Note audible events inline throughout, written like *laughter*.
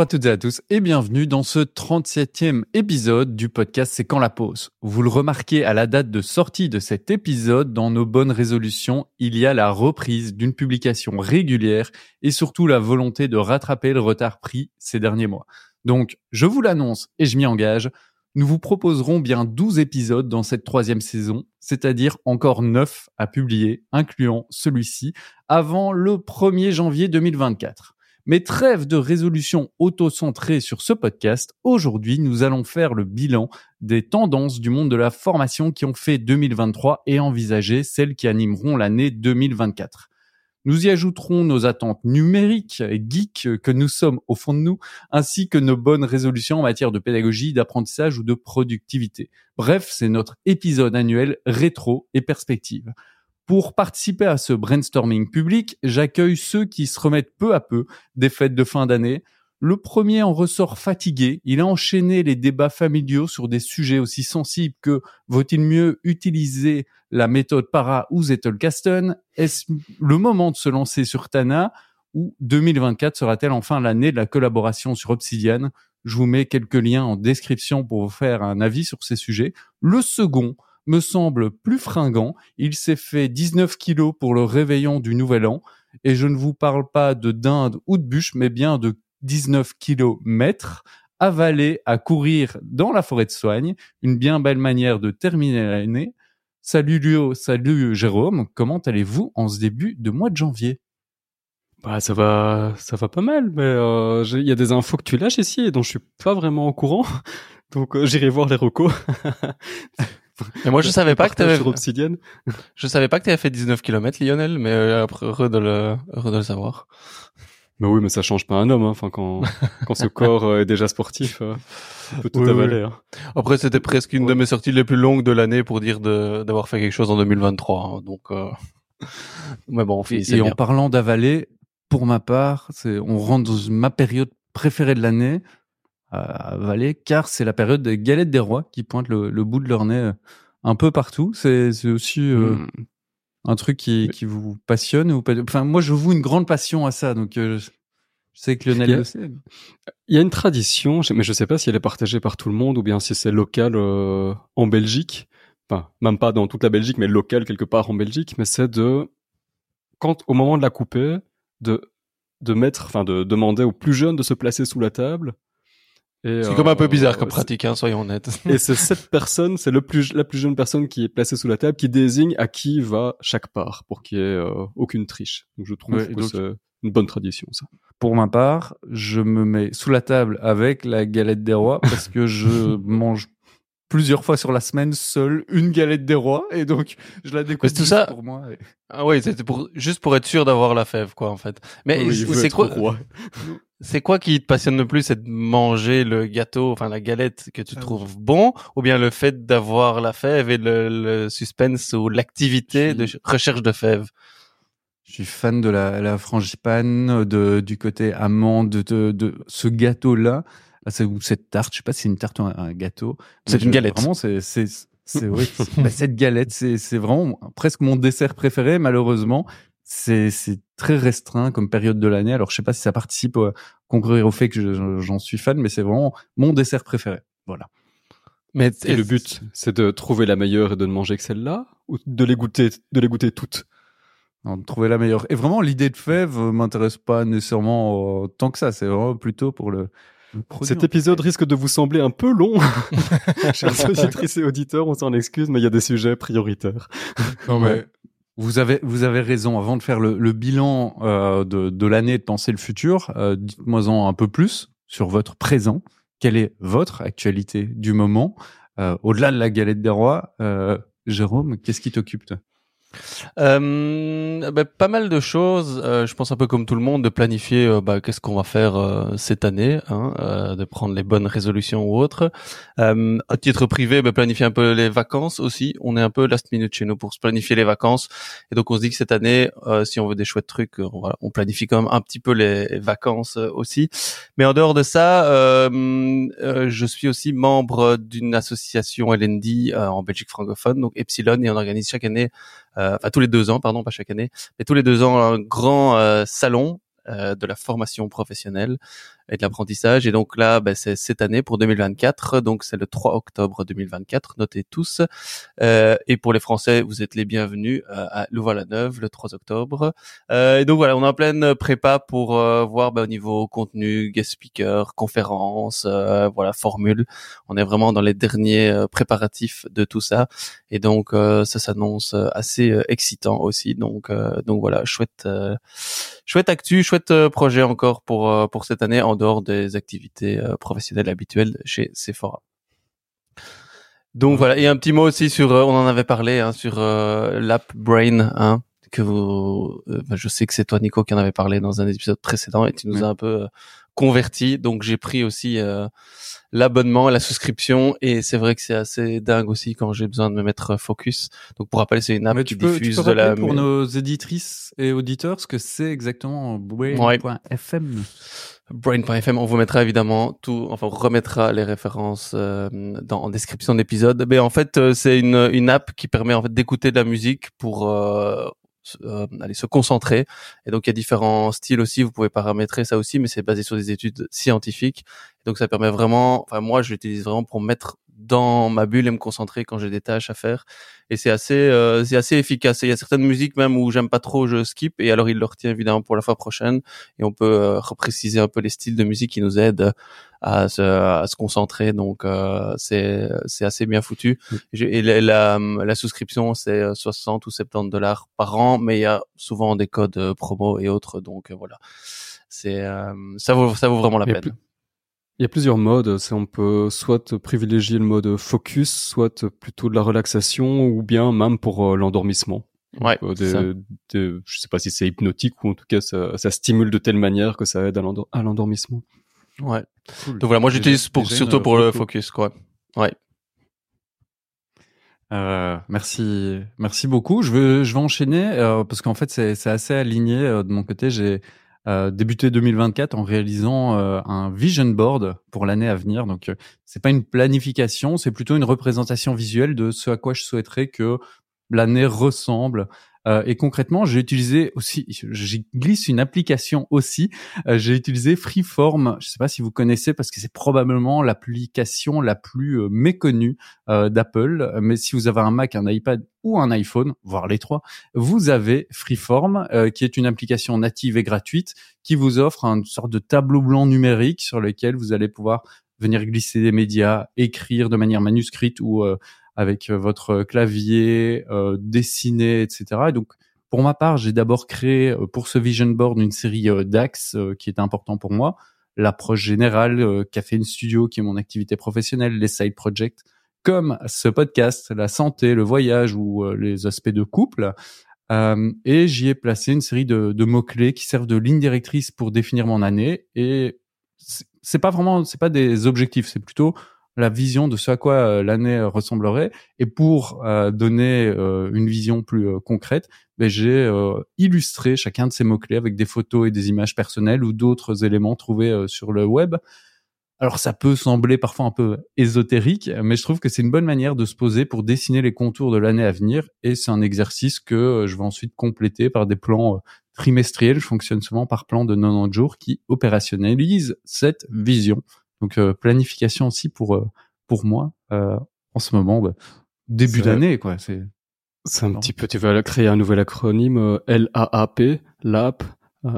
Bonjour à toutes et à tous et bienvenue dans ce 37e épisode du podcast C'est quand la pause. Vous le remarquez à la date de sortie de cet épisode, dans nos bonnes résolutions, il y a la reprise d'une publication régulière et surtout la volonté de rattraper le retard pris ces derniers mois. Donc, je vous l'annonce et je m'y engage, nous vous proposerons bien 12 épisodes dans cette troisième saison, c'est-à-dire encore 9 à publier, incluant celui-ci, avant le 1er janvier 2024. Mais trêve de résolution auto-centrée sur ce podcast, aujourd'hui nous allons faire le bilan des tendances du monde de la formation qui ont fait 2023 et envisager celles qui animeront l'année 2024. Nous y ajouterons nos attentes numériques et geeks que nous sommes au fond de nous, ainsi que nos bonnes résolutions en matière de pédagogie, d'apprentissage ou de productivité. Bref, c'est notre épisode annuel rétro et perspective. Pour participer à ce brainstorming public, j'accueille ceux qui se remettent peu à peu des fêtes de fin d'année. Le premier en ressort fatigué. Il a enchaîné les débats familiaux sur des sujets aussi sensibles que vaut-il mieux utiliser la méthode para ou Zettelkasten? Est-ce le moment de se lancer sur Tana ou 2024 sera-t-elle enfin l'année de la collaboration sur Obsidian? Je vous mets quelques liens en description pour vous faire un avis sur ces sujets. Le second, me semble plus fringant. Il s'est fait 19 kilos pour le réveillon du nouvel an. Et je ne vous parle pas de dinde ou de bûche, mais bien de 19 kilomètres avalés à courir dans la forêt de soigne. Une bien belle manière de terminer l'année. Salut Luo, salut Jérôme. Comment allez-vous en ce début de mois de janvier? Bah ça va, ça va pas mal, mais euh, il y a des infos que tu lâches ici et dont je suis pas vraiment au courant, *laughs* donc euh, j'irai voir les recos. *laughs* Et moi, je savais pas que t'avais, Obsidian. je savais pas que t'avais fait 19 km, Lionel, mais euh, heureux de le, heureux de le savoir. Mais oui, mais ça change pas un homme, hein. Enfin, quand, *laughs* quand ce corps euh, est déjà sportif, euh, on peut tout avaler. Hein. Après, c'était presque une de mes sorties les plus longues de l'année pour dire de, d'avoir fait quelque chose en 2023. Hein. Donc, euh... mais bon, et, et en parlant d'avaler, pour ma part, c'est, on rentre dans ma période préférée de l'année à Valais, car c'est la période des galettes des rois qui pointent le, le bout de leur nez euh, un peu partout. C'est aussi euh, hmm. un truc qui, qui vous passionne ou pas Enfin, moi, je vous une grande passion à ça, donc euh, je sais que Lionel. Il y a une tradition, mais je sais pas si elle est partagée par tout le monde ou bien si c'est local en Belgique. Enfin, même pas dans toute la Belgique, mais local quelque part en Belgique. Mais c'est de quand au moment de la couper, de de mettre, enfin de demander aux plus jeunes de se placer sous la table c'est comme un peu bizarre comme pratique, hein, soyons honnêtes. *laughs* Et c'est cette personne, c'est le plus, la plus jeune personne qui est placée sous la table qui désigne à qui va chaque part pour qu'il y ait euh, aucune triche. Donc je trouve que c'est une bonne tradition, ça. Pour ma part, je me mets sous la table avec la galette des rois parce que je *laughs* mange plusieurs fois sur la semaine seul une galette des rois et donc je la découpe tout ça pour moi. Ah oui, c'était pour juste pour être sûr d'avoir la fève quoi en fait. Mais c'est quoi C'est quoi qui te passionne le plus, c'est de manger le gâteau, enfin la galette que tu ah trouves bon, ou bien le fait d'avoir la fève et le, suspense ou l'activité de recherche de fève Je suis fan de la, la frangipane, de, du côté amande, de, de, ce gâteau-là, ah, ou cette tarte. Je sais pas si c'est une tarte ou un, gâteau. C'est une galette. Vraiment, c'est c'est *laughs* oui, bah, cette galette, c'est vraiment presque mon dessert préféré. Malheureusement, c'est très restreint comme période de l'année. Alors, je sais pas si ça participe à concourir au fait que j'en suis fan, mais c'est vraiment mon dessert préféré. Voilà. Mais et le but, c'est de trouver la meilleure et de ne manger que celle-là, ou de les goûter, de les goûter toutes? Non, de trouver la meilleure. Et vraiment, l'idée de fève m'intéresse pas nécessairement tant que ça. C'est vraiment plutôt pour le. Cet épisode risque de vous sembler un peu long, *laughs* chers auditrices et auditeurs. On s'en excuse, mais il y a des sujets prioritaires. Non mais vous avez, vous avez raison. Avant de faire le, bilan euh, de, de l'année de penser le futur, euh, dites-moi-en un peu plus sur votre présent. Quelle est votre actualité du moment? Euh, Au-delà de la galette des rois, euh, Jérôme, qu'est-ce qui t'occupe euh, bah, pas mal de choses. Euh, je pense un peu comme tout le monde de planifier euh, bah, qu'est-ce qu'on va faire euh, cette année, hein, de prendre les bonnes résolutions ou autres. à titre privé, bah, planifier un peu les vacances aussi. On est un peu last minute chez nous pour se planifier les vacances. Et donc on se dit que cette année, si on veut des chouettes trucs, on, on planifie quand même un petit peu les vacances aussi. Mais en dehors de ça, je suis aussi membre d'une association LND en Belgique francophone, donc Epsilon, et on organise chaque année euh, enfin tous les deux ans, pardon, pas chaque année, mais tous les deux ans un grand euh, salon euh, de la formation professionnelle et de l'apprentissage. Et donc là, ben, c'est cette année pour 2024. Donc c'est le 3 octobre 2024. Notez tous. Euh, et pour les Français, vous êtes les bienvenus euh, à Louvain-la-Neuve le 3 octobre. Euh, et donc voilà, on est en pleine prépa pour euh, voir ben, au niveau contenu, guest speaker, conférence, voilà, formule. On est vraiment dans les derniers préparatifs de tout ça. Et donc ça s'annonce assez excitant aussi. Donc donc voilà, chouette chouette actu, chouette projet encore pour pour cette année dehors des activités euh, professionnelles habituelles chez Sephora. Donc voilà, et un petit mot aussi sur, euh, on en avait parlé, hein, sur euh, l'app Brain, hein, que vous, bah, je sais que c'est toi Nico qui en avait parlé dans un épisode précédent et tu nous as un peu converti. Donc j'ai pris aussi l'abonnement, la souscription et c'est vrai que c'est assez dingue aussi quand j'ai besoin de me mettre focus. Donc pour rappeler, c'est une app qui diffuse de la pour nos éditrices et auditeurs ce que c'est exactement brain.fm. Brain.fm, on vous mettra évidemment tout, enfin on remettra les références euh, dans en description d'épisode. Mais en fait, euh, c'est une, une app qui permet en fait d'écouter de la musique pour euh, euh, aller se concentrer. Et donc il y a différents styles aussi. Vous pouvez paramétrer ça aussi, mais c'est basé sur des études scientifiques. donc ça permet vraiment. Enfin moi, je l'utilise vraiment pour mettre dans ma bulle et me concentrer quand j'ai des tâches à faire. Et c'est assez, euh, c'est assez efficace. il y a certaines musiques même où j'aime pas trop, je skip. Et alors il le retient évidemment pour la fois prochaine. Et on peut euh, repréciser un peu les styles de musique qui nous aident à se, à se concentrer. Donc euh, c'est, c'est assez bien foutu. Et la, la, souscription c'est 60 ou 70 dollars par an, mais il y a souvent des codes promo et autres. Donc voilà, c'est ça vaut ça vaut vraiment la peine. Il y a plusieurs modes. C'est on peut soit privilégier le mode focus, soit plutôt de la relaxation, ou bien même pour euh, l'endormissement. Ouais. Euh, de, je sais pas si c'est hypnotique ou en tout cas ça, ça, stimule de telle manière que ça aide à l'endormissement. Ouais. Donc voilà, moi j'utilise pour surtout pour le focus, quoi. Ouais. Euh, merci, merci beaucoup. Je veux, je vais enchaîner euh, parce qu'en fait c'est assez aligné euh, de mon côté. J'ai euh, débuté 2024 en réalisant euh, un vision board pour l'année à venir. Donc, euh, c'est pas une planification, c'est plutôt une représentation visuelle de ce à quoi je souhaiterais que l'année ressemble euh, et concrètement, j'ai utilisé aussi, j'y glisse une application aussi. Euh, j'ai utilisé Freeform. Je ne sais pas si vous connaissez parce que c'est probablement l'application la plus euh, méconnue d'Apple. Mais si vous avez un Mac, un iPad ou un iPhone, voire les trois, vous avez Freeform, qui est une application native et gratuite qui vous offre une sorte de tableau blanc numérique sur lequel vous allez pouvoir venir glisser des médias, écrire de manière manuscrite ou avec euh, votre clavier, euh, dessiner, etc. Et donc, pour ma part, j'ai d'abord créé euh, pour ce vision board une série d'axes qui était important pour moi. L'approche générale, Café Studio, qui est mon activité professionnelle, les side projects, comme ce podcast, la santé, le voyage ou les aspects de couple. Euh, et j'y ai placé une série de, de mots-clés qui servent de ligne directrice pour définir mon année. Et c'est pas vraiment, c'est pas des objectifs, c'est plutôt la vision de ce à quoi euh, l'année euh, ressemblerait. Et pour euh, donner une vision plus concrète, ben, j'ai illustré chacun de ces mots-clés avec des photos et des images personnelles ou d'autres éléments trouvés sur le web. Alors ça peut sembler parfois un peu ésotérique, mais je trouve que c'est une bonne manière de se poser pour dessiner les contours de l'année à venir. Et c'est un exercice que je vais ensuite compléter par des plans trimestriels. Je fonctionne souvent par plan de 90 jours qui opérationnalisent cette vision. Donc euh, planification aussi pour euh, pour moi euh, en ce moment, bah, début d'année quoi. C'est c'est un petit peu. Tu vas créer un nouvel acronyme LAAP, LAP.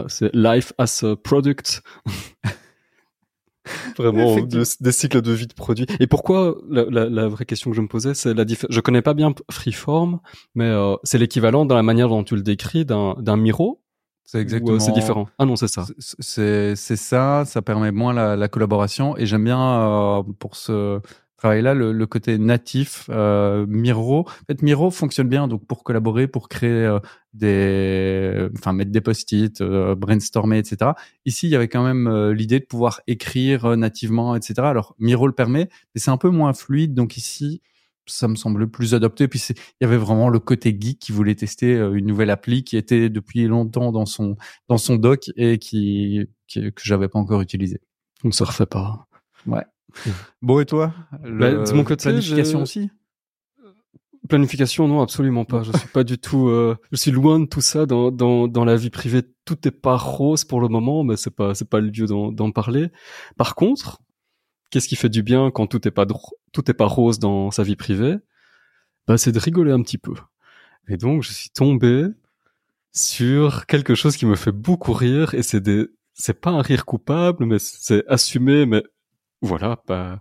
c'est Life as a Product. *laughs* Vraiment des cycles de vie de produits. Et pourquoi la, la, la, vraie question que je me posais, c'est la différence. Je connais pas bien Freeform, mais euh, c'est l'équivalent dans la manière dont tu le décris d'un d'un Miro c'est exactement. c'est différent. Ah non, c'est ça. C'est ça. Ça permet moins la, la collaboration et j'aime bien euh, pour ce travail-là le, le, côté natif. Euh, Miro, en fait, Miro fonctionne bien donc pour collaborer, pour créer euh, des, enfin mettre des post-it, euh, brainstormer, etc. Ici, il y avait quand même euh, l'idée de pouvoir écrire nativement, etc. Alors Miro le permet, mais c'est un peu moins fluide. Donc ici, ça me semblait plus adapté. Puis il y avait vraiment le côté geek qui voulait tester euh, une nouvelle appli qui était depuis longtemps dans son dans son doc et qui, qui que j'avais pas encore utilisé. On se refait pas. Ouais. *laughs* bon et toi bah, De mon côté, planification aussi? planification, non, absolument pas. Je suis pas du tout. Euh, je suis loin de tout ça dans, dans, dans la vie privée. Tout est pas rose pour le moment, mais c'est pas c'est pas le lieu d'en parler. Par contre, qu'est-ce qui fait du bien quand tout est pas tout est pas rose dans sa vie privée? Bah, c'est de rigoler un petit peu. Et donc, je suis tombé sur quelque chose qui me fait beaucoup rire, et c'est des c'est pas un rire coupable, mais c'est assumé, mais voilà, pas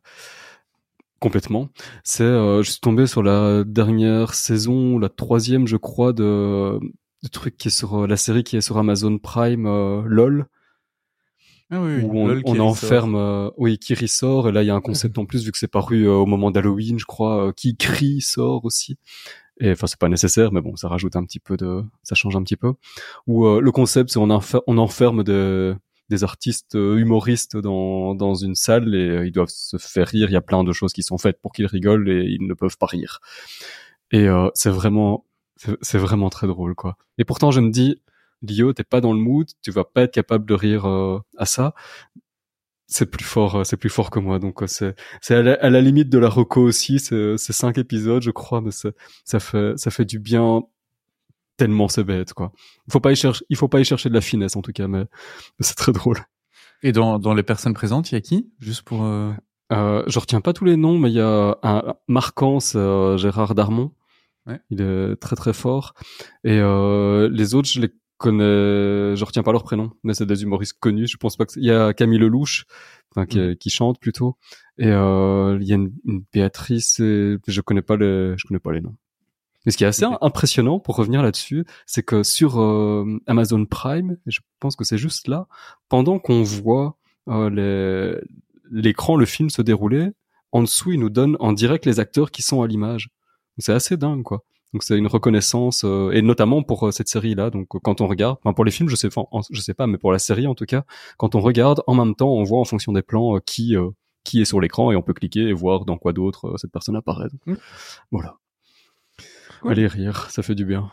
complètement. C'est, euh, je suis tombé sur la dernière saison, la troisième, je crois, de, de truc qui est sur euh, la série qui est sur Amazon Prime, euh, LOL. Ah oui, où on, on enferme, euh, oui, Kiri sort, et là il y a un concept en plus vu que c'est paru au moment d'Halloween, je crois, qui crie sort aussi. Et enfin c'est pas nécessaire, mais bon, ça rajoute un petit peu de, ça change un petit peu. Ou le concept c'est on, on enferme de des artistes euh, humoristes dans, dans une salle et euh, ils doivent se faire rire. Il y a plein de choses qui sont faites pour qu'ils rigolent et ils ne peuvent pas rire. Et euh, c'est vraiment, c'est vraiment très drôle, quoi. Et pourtant, je me dis, Lio, t'es pas dans le mood, tu vas pas être capable de rire à ça. C'est plus fort, c'est plus fort que moi. Donc c'est, c'est à, la, limite de la reco aussi. C'est, cinq épisodes, je crois, mais ça fait, ça fait du bien tellement c'est bête quoi. Il faut pas y chercher, il faut pas y chercher de la finesse en tout cas, mais, c'est très drôle. Et dans, dans les personnes présentes, il y a qui? Juste pour. Euh... Euh, je retiens pas tous les noms, mais il y a un Marcance, euh, Gérard Darmon. Ouais. Il est très très fort. Et euh, les autres, je les connais, je retiens pas leur prénom, mais c'est des humoristes connus. Je pense pas que il y a Camille Lelouch, enfin, qui, mm. qui chante plutôt. Et euh, il y a une, une Béatrice, et je connais pas les, je connais pas les noms. Mais ce qui est assez impressionnant, pour revenir là-dessus, c'est que sur euh, Amazon Prime, je pense que c'est juste là, pendant qu'on voit euh, l'écran, le film se dérouler, en dessous, il nous donne en direct les acteurs qui sont à l'image. C'est assez dingue, quoi. Donc c'est une reconnaissance, euh, et notamment pour euh, cette série-là. Donc quand on regarde, enfin pour les films, je sais, je sais pas, mais pour la série en tout cas, quand on regarde, en même temps, on voit en fonction des plans qui qui est sur l'écran et on peut cliquer et voir dans quoi d'autre cette personne apparaît. Mmh. Voilà. Allez rire, ça fait du bien.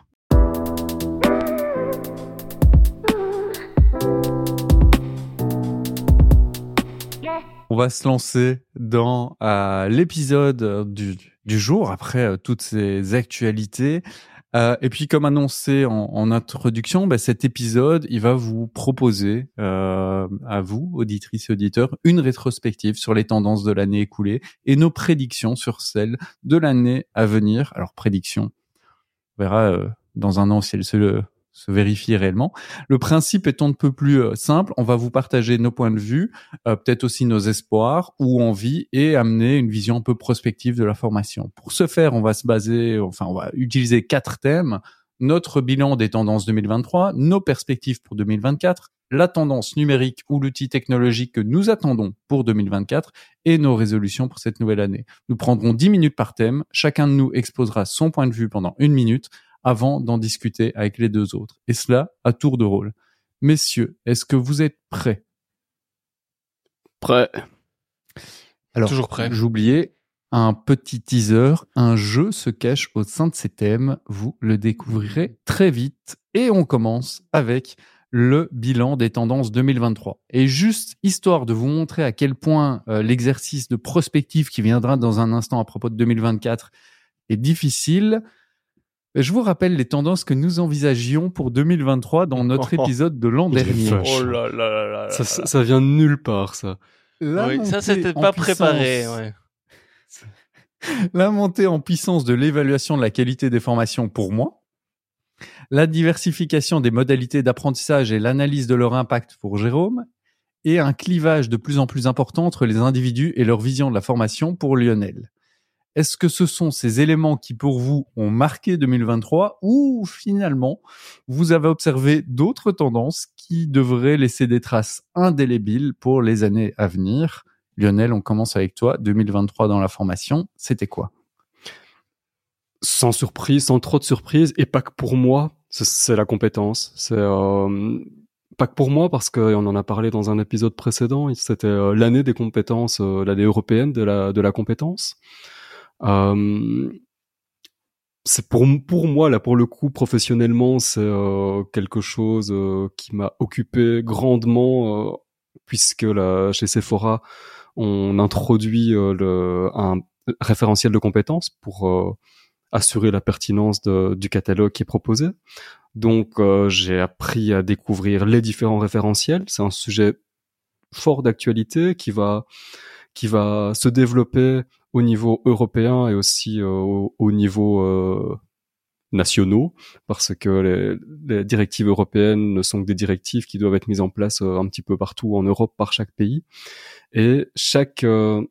On va se lancer dans euh, l'épisode du, du, jour après euh, toutes ces actualités. Euh, et puis, comme annoncé en, introduction, bah, cet épisode, il va vous proposer euh, à vous, auditrices et auditeurs, une rétrospective sur les tendances de l'année écoulée et nos prédictions sur celles de l'année à venir. Alors, prédictions, on verra dans un an si elles se, se vérifient réellement. Le principe est un peu plus euh, simple. On va vous partager nos points de vue, euh, peut-être aussi nos espoirs ou envies et amener une vision un peu prospective de la formation. Pour ce faire, on va se baser, enfin, on va utiliser quatre thèmes notre bilan des tendances 2023, nos perspectives pour 2024, la tendance numérique ou l'outil technologique que nous attendons pour 2024 et nos résolutions pour cette nouvelle année. Nous prendrons 10 minutes par thème, chacun de nous exposera son point de vue pendant une minute avant d'en discuter avec les deux autres, et cela à tour de rôle. Messieurs, est-ce que vous êtes prêts? Prêt. Alors, toujours prêt. J'oubliais, un petit teaser, un jeu se cache au sein de ces thèmes. Vous le découvrirez très vite. Et on commence avec le bilan des tendances 2023. Et juste histoire de vous montrer à quel point euh, l'exercice de prospective qui viendra dans un instant à propos de 2024 est difficile, je vous rappelle les tendances que nous envisagions pour 2023 dans notre *laughs* épisode de l'an dernier. Oh là là là ça, ça, vient de nulle part, ça. oui, ça, c'était pas préparé. Ouais. *laughs* la montée en puissance de l'évaluation de la qualité des formations pour moi, la diversification des modalités d'apprentissage et l'analyse de leur impact pour Jérôme, et un clivage de plus en plus important entre les individus et leur vision de la formation pour Lionel. Est-ce que ce sont ces éléments qui pour vous ont marqué 2023 ou finalement vous avez observé d'autres tendances qui devraient laisser des traces indélébiles pour les années à venir? Lionel, on commence avec toi. 2023 dans la formation, c'était quoi? Sans surprise, sans trop de surprise, et pas que pour moi, c'est la compétence. Euh, pas que pour moi parce qu'on en a parlé dans un épisode précédent. C'était euh, l'année des compétences, euh, l'année européenne de la compétence. C'est pour pour moi là pour le coup professionnellement c'est quelque chose qui m'a occupé grandement puisque là chez Sephora on introduit euh, le, un référentiel de compétences pour euh, assurer la pertinence de, du catalogue qui est proposé. Donc euh, j'ai appris à découvrir les différents référentiels. C'est un sujet fort d'actualité qui va qui va se développer au niveau européen et aussi au, au, niveau nationaux, parce que les, directives européennes ne sont que des directives qui doivent être mises en place euh, un petit peu partout en Europe par chaque pays. Et chaque, euh,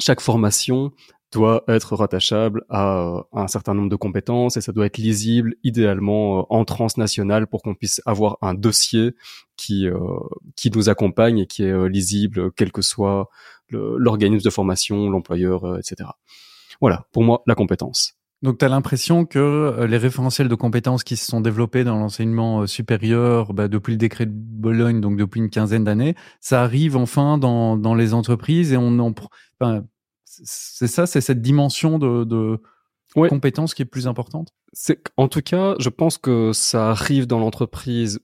chaque formation doit être rattachable à, un certain nombre de compétences et ça doit être lisible idéalement euh, en transnational pour qu'on puisse avoir un dossier qui qui nous accompagne et qui est lisible quel que soit l'organisme de formation, l'employeur, etc. Voilà, pour moi, la compétence. Donc, tu as l'impression que euh, les référentiels de compétences qui se sont développés dans l'enseignement euh, supérieur bah, depuis le décret de Bologne, donc depuis une quinzaine d'années, ça arrive enfin dans, dans les entreprises et on en... Enfin, c'est ça, c'est cette dimension de, de compétences qui est plus importante? En tout cas, je pense que ça arrive dans l'entreprise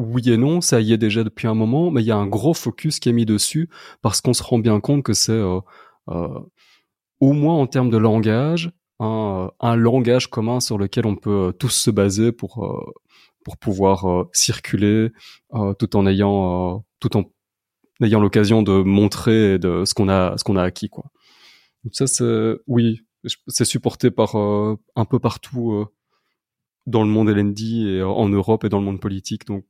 oui et non, ça y est déjà depuis un moment, mais il y a un gros focus qui est mis dessus parce qu'on se rend bien compte que c'est euh, euh, au moins en termes de langage, un, euh, un, langage commun sur lequel on peut tous se baser pour pour pouvoir circuler tout en ayant tout en ayant l'occasion de montrer de ce qu'on a ce qu'on a acquis quoi. Donc ça c'est oui, c'est supporté par un peu partout dans le monde LND et en Europe et dans le monde politique. Donc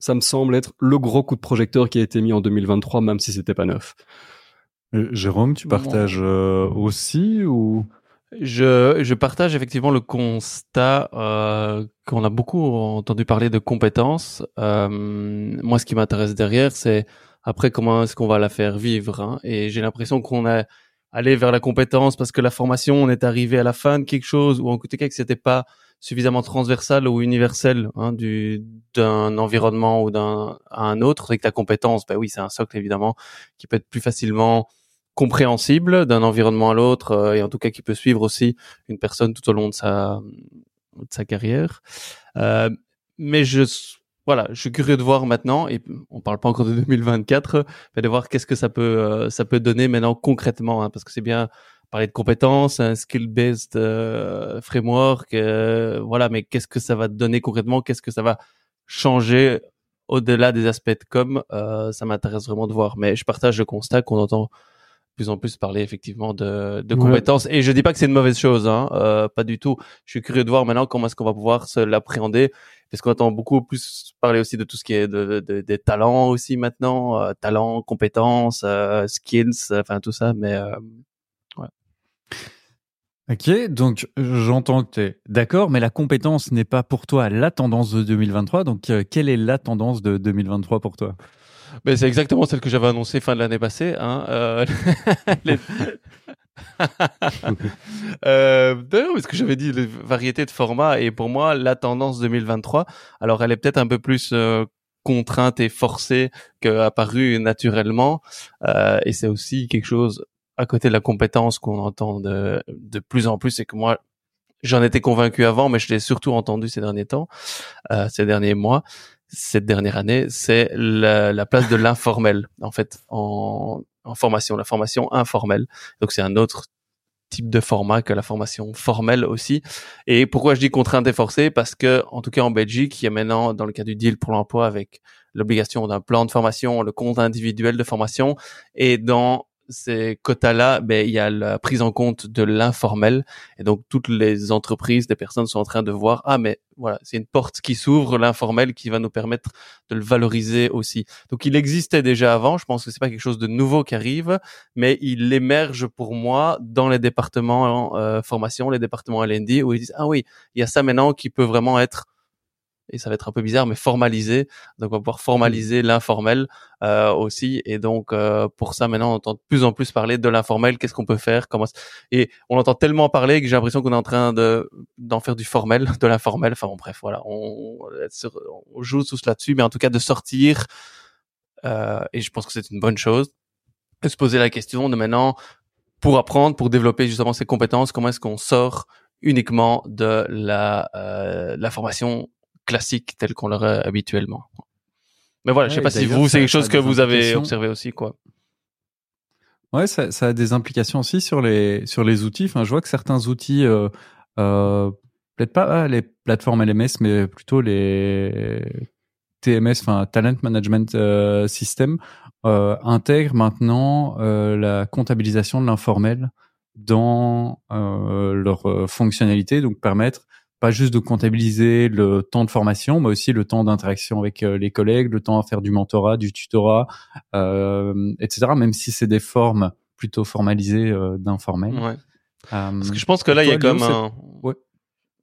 ça me semble être le gros coup de projecteur qui a été mis en 2023 même si c'était pas neuf. Jérôme, tu partages aussi ou? Je, je partage effectivement le constat euh, qu'on a beaucoup entendu parler de compétences. Euh, moi, ce qui m'intéresse derrière, c'est après comment est-ce qu'on va la faire vivre. Hein. Et j'ai l'impression qu'on est allé vers la compétence parce que la formation, on est arrivé à la fin de quelque chose, ou en tout cas que c'était pas suffisamment transversal ou universel hein, du d'un environnement ou d'un à un autre. C'est que la compétence, ben oui, c'est un socle évidemment qui peut être plus facilement compréhensible d'un environnement à l'autre euh, et en tout cas qui peut suivre aussi une personne tout au long de sa de sa carrière. Euh, mais je voilà, je suis curieux de voir maintenant et on parle pas encore de 2024, mais de voir qu'est-ce que ça peut euh, ça peut donner maintenant concrètement hein, parce que c'est bien parler de compétences, un skill-based euh, framework, voilà, mais qu'est-ce que ça va donner concrètement, qu'est-ce que ça va changer au-delà des aspects de com, ça m'intéresse vraiment de voir. Mais je partage le constat qu'on entend plus en plus parler effectivement de, de compétences. Et je dis pas que c'est une mauvaise chose, hein, euh, pas du tout. Je suis curieux de voir maintenant comment est-ce qu'on va pouvoir se l'appréhender, parce qu'on entend beaucoup plus parler aussi de tout ce qui est de, de, des talents aussi maintenant, euh, talents, compétences, euh, skills, enfin tout ça. Mais euh. Ok, donc j'entends que tu es d'accord, mais la compétence n'est pas pour toi la tendance de 2023. Donc quelle est la tendance de 2023 pour toi? Mais c'est exactement celle que j'avais annoncée fin de l'année passée. Hein, euh, *laughs* *laughs* euh, parce que j'avais dit les variétés de formats et pour moi la tendance 2023, alors elle est peut-être un peu plus euh, contrainte et forcée qu'apparue naturellement euh, et c'est aussi quelque chose à côté de la compétence qu'on entend de, de plus en plus et que moi j'en étais convaincu avant mais je l'ai surtout entendu ces derniers temps, euh, ces derniers mois, cette dernière année, c'est la, la, place de l'informel, en fait, en, en, formation, la formation informelle. Donc c'est un autre type de format que la formation formelle aussi. Et pourquoi je dis contrainte et forcée? Parce que, en tout cas en Belgique, il y a maintenant, dans le cas du deal pour l'emploi, avec l'obligation d'un plan de formation, le compte individuel de formation, et dans ces quotas-là, ben, il y a la prise en compte de l'informel. Et donc, toutes les entreprises, des personnes sont en train de voir, ah, mais voilà, c'est une porte qui s'ouvre, l'informel, qui va nous permettre de le valoriser aussi. Donc, il existait déjà avant. Je pense que c'est pas quelque chose de nouveau qui arrive, mais il émerge pour moi dans les départements euh, formation, les départements LND, où ils disent, ah oui, il y a ça maintenant qui peut vraiment être et ça va être un peu bizarre, mais formalisé. Donc on va pouvoir formaliser mmh. l'informel euh, aussi. Et donc euh, pour ça, maintenant, on entend de plus en plus parler de l'informel. Qu'est-ce qu'on peut faire? Comment Et on entend tellement parler que j'ai l'impression qu'on est en train de d'en faire du formel, *laughs* de l'informel. Enfin bon, bref, voilà, on, on joue tous là-dessus, mais en tout cas de sortir. Euh, et je pense que c'est une bonne chose. De se poser la question de maintenant pour apprendre, pour développer justement ces compétences, comment est-ce qu'on sort uniquement de la, euh, la formation classique tel qu'on l'aurait habituellement. Mais voilà, je sais pas si vous, c'est quelque chose que vous avez observé aussi, quoi. Ouais, ça, ça, a des implications aussi sur les sur les outils. Enfin, je vois que certains outils euh, euh, peut-être pas les plateformes LMS, mais plutôt les TMS, enfin Talent Management euh, System, intègrent maintenant la comptabilisation de l'informel dans leur fonctionnalité, donc permettre pas juste de comptabiliser le temps de formation, mais aussi le temps d'interaction avec euh, les collègues, le temps à faire du mentorat, du tutorat, euh, etc. Même si c'est des formes plutôt formalisées euh, d'informel. Ouais. parce que je pense que là, il y a comme un... Ouais.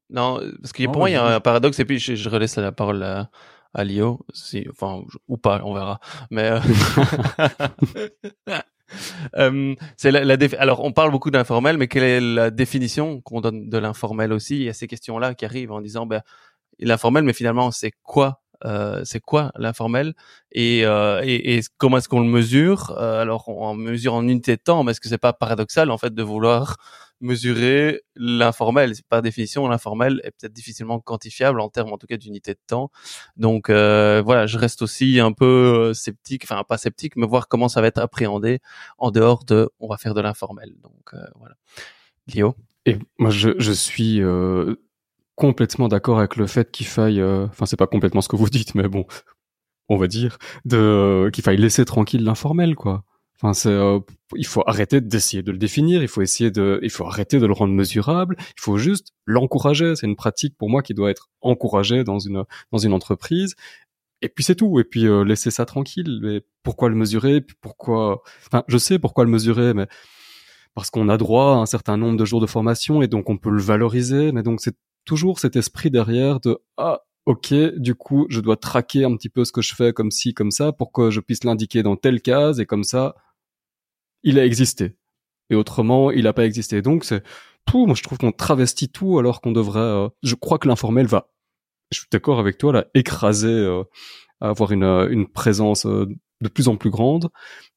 Non, parce que Non, pour moi, il y a un paradoxe, et puis je, je relaisse la parole à, à Lio, si, enfin, ou pas, on verra. Mais *laughs* *laughs* *laughs* euh, alors on parle beaucoup d'informel, mais quelle est la définition qu'on donne de l'informel aussi Il y a ces questions-là qui arrivent en disant, ben, l'informel, mais finalement, c'est quoi euh, c'est quoi l'informel et, euh, et, et comment est-ce qu'on le mesure Euh, Alors on, mesure en unité de temps, mais est-ce que c'est pas paradoxal en fait de vouloir mesurer l'informel? Par définition, l'informel est peut-être difficilement quantifiable en termes en tout cas d'unité de temps. Donc euh, voilà, je reste aussi un peu euh, sceptique, enfin pas sceptique, mais voir comment ça va être appréhendé en dehors de on va faire de l'informel. Donc voilà. Lio Et moi, je, je suis euh, complètement d'accord avec le fait qu'il faille, euh, enfin, c'est pas complètement ce que vous dites, mais bon, on va dire, de qu'il faille laisser tranquille l'informel, quoi. Enfin, c'est, euh, il faut arrêter d'essayer de le définir, il faut essayer de, il faut arrêter de le rendre mesurable, il faut juste l'encourager. C'est une pratique pour moi qui doit être encouragée dans une dans une entreprise. Et puis c'est tout. Et puis euh, laisser ça tranquille. Mais pourquoi le mesurer? Pourquoi Enfin, je sais pourquoi le mesurer, mais parce qu'on a droit à un certain nombre de jours de formation et donc on peut le valoriser. Mais donc c'est toujours cet esprit derrière de ah ok du coup je dois traquer un petit peu ce que je fais comme ci comme ça pour que je puisse l'indiquer dans telle case et comme ça il a existé et autrement il n'a pas existé. Donc c'est tout. Moi je trouve qu'on travestit tout alors qu'on devrait. euh, je crois que l'informel va. Je suis d'accord avec toi là écraser, euh, avoir une euh, une présence euh, de plus en plus grande,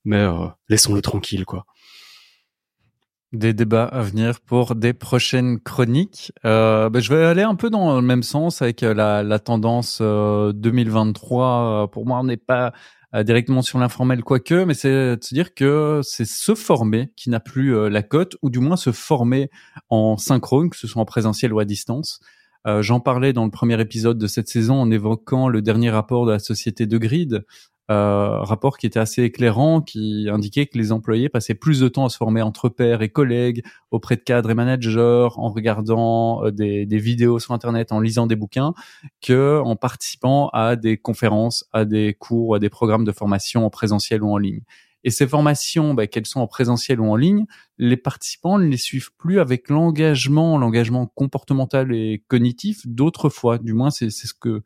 mais euh, laissons-le tranquille quoi. Des débats à venir pour des prochaines chroniques. Euh, ben, je vais aller un peu dans le même sens avec euh, la, la tendance euh, 2023. Euh, Pour moi, on n'est pas euh, directement sur l'informel, quoique, mais c'est de se dire que c'est se former qui n'a plus la cote, ou du moins se former en synchrone, que ce soit en présentiel ou à distance. J'en parlais dans le premier épisode de cette saison en évoquant le dernier rapport de la société de Grid, euh, rapport qui était assez éclairant, qui indiquait que les employés passaient plus de temps à se former entre pairs et collègues, auprès de cadres et managers, en regardant euh, des, vidéos sur Internet, en lisant des bouquins, que en participant à des conférences, à des cours, à des programmes de formation en présentiel ou en ligne. Et ces formations, bah, qu'elles sont en présentiel ou en ligne, les participants ne les suivent plus avec l'engagement, l'engagement comportemental et cognitif d'autrefois. Du moins, c'est ce que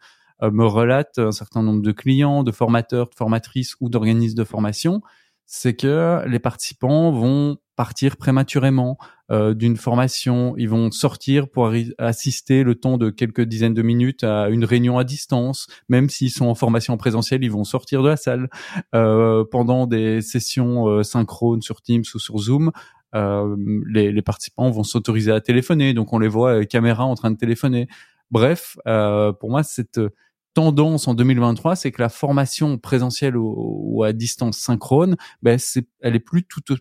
me relatent un certain nombre de clients, de formateurs, de formatrices ou d'organismes de formation, c'est que les participants vont partir prématurément euh, d'une formation, ils vont sortir pour assister le temps de quelques dizaines de minutes à une réunion à distance, même s'ils sont en formation présentielle, ils vont sortir de la salle euh, pendant des sessions euh, synchrones sur Teams ou sur Zoom. euh, les, participants vont s'autoriser à téléphoner, donc on les voit avec caméra en train de téléphoner. Bref, euh, pour moi, cette tendance en 2023, c'est que la formation présentielle ou, à distance synchrone, ben elle est plus tout au-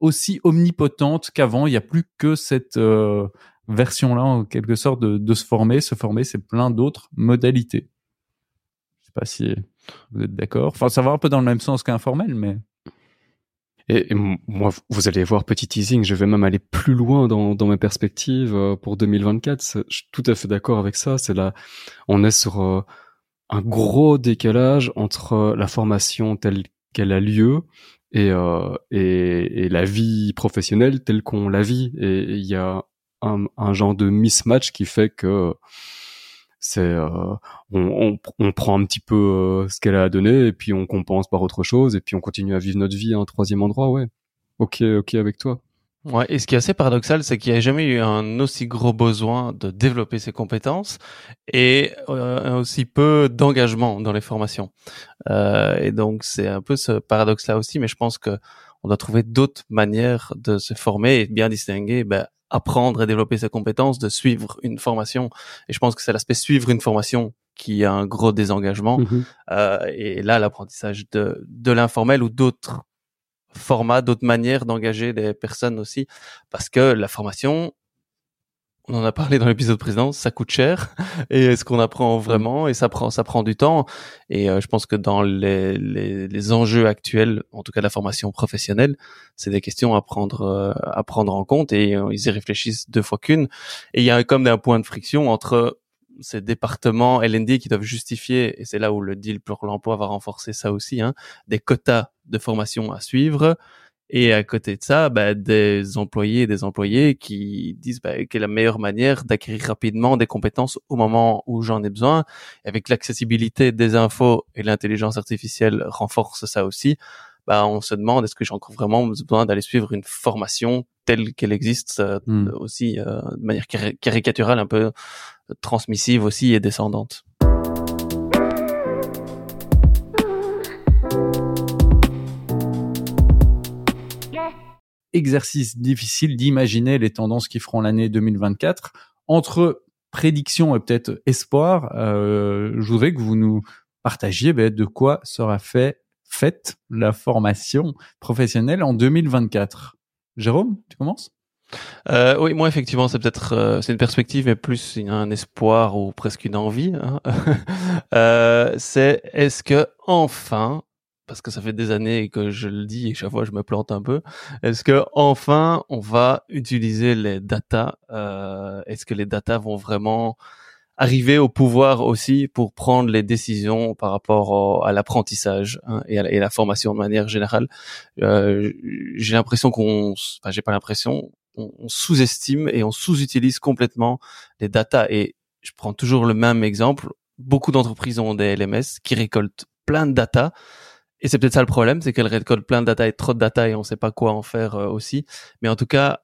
aussi omnipotente qu'avant. Il n'y a plus que cette euh, version-là, en quelque sorte, de, se former. Se former, c'est plein d'autres modalités. Je sais pas si vous êtes d'accord. Enfin, ça va un peu dans le même sens qu'informel, mais Et, et moi, vous allez voir, petit teasing, je vais même aller plus loin dans, dans mes perspectives euh, pour 2024. C'est- Je suis tout à fait d'accord avec ça. C'est là, on est sur euh, un gros décalage entre euh, la formation telle qu'elle a lieu et, euh, et, et la vie professionnelle telle qu'on la vit. Et il y a un, un genre de mismatch qui fait que c'est euh, on, on, on prend un petit peu euh, ce qu'elle a à donner et puis on compense par autre chose et puis on continue à vivre notre vie à un troisième endroit ouais ok ok avec toi Ouais, et ce qui est assez paradoxal, c'est qu'il n'y a jamais eu un aussi gros besoin de développer ses compétences et euh, aussi peu d'engagement dans les formations. Euh, et donc c'est un peu ce paradoxe-là aussi, mais je pense que on doit trouver d'autres manières de se former et bien distinguer, ben, apprendre et développer ses compétences, de suivre une formation. Et je pense que c'est l'aspect suivre une formation qui a un gros désengagement. Euh, et là, l'apprentissage de, de l'informel ou d'autres formats, d'autres manières d'engager les personnes aussi, parce que la formation, on en a parlé dans l'épisode précédent, ça coûte cher *laughs* et est-ce qu'on apprend vraiment et ça prend ça prend du temps. Et euh, je pense que dans les, les, les, enjeux actuels, en tout cas la formation professionnelle, c'est des questions à prendre euh, à prendre en compte et euh, ils y réfléchissent deux fois qu'une. Et il y a comme un point de friction entre ces départements LND qui doivent justifier et c'est là où le deal pour l'emploi va renforcer ça aussi hein, des quotas de formation à suivre et à côté de ça, bah, des employés et des employés qui disent bah, quelle est la meilleure manière d'acquérir rapidement des compétences au moment où j'en ai besoin. avec l'accessibilité des infos et l'intelligence artificielle renforce ça aussi. Bah, on se demande est-ce que j'ai encore vraiment besoin d'aller suivre une formation telle qu'elle existe euh, hmm. aussi euh, de manière caricaturale, un peu transmissive aussi et descendante? Exercice difficile d'imaginer les tendances qui feront l'année 2024 entre prédiction et peut-être espoir. Euh, je voudrais que vous nous partagiez ben, de quoi sera fait faite la formation professionnelle en 2024. Jérôme, tu commences? Euh, oui, moi effectivement, c'est peut-être euh, c'est une perspective, mais plus un espoir ou presque une envie. Hein. *laughs* euh, c'est est-ce que enfin parce que ça fait des années que je le dis et chaque fois je me plante un peu. Est-ce que enfin on va utiliser les datas euh, Est-ce que les datas vont vraiment arriver au pouvoir aussi pour prendre les décisions par rapport à l'apprentissage hein, et, à la, formation de manière générale? Euh, J'ai l'impression qu'on, enfin j'ai pas l'impression, on, sous-estime et on sous-utilise complètement les datas. Et je prends toujours le même exemple. Beaucoup d'entreprises ont des LMS qui récoltent plein de data et c'est peut-être ça le problème, c'est qu'elle récolte plein de data et trop de data et on sait pas quoi en faire euh, aussi. Mais en tout cas,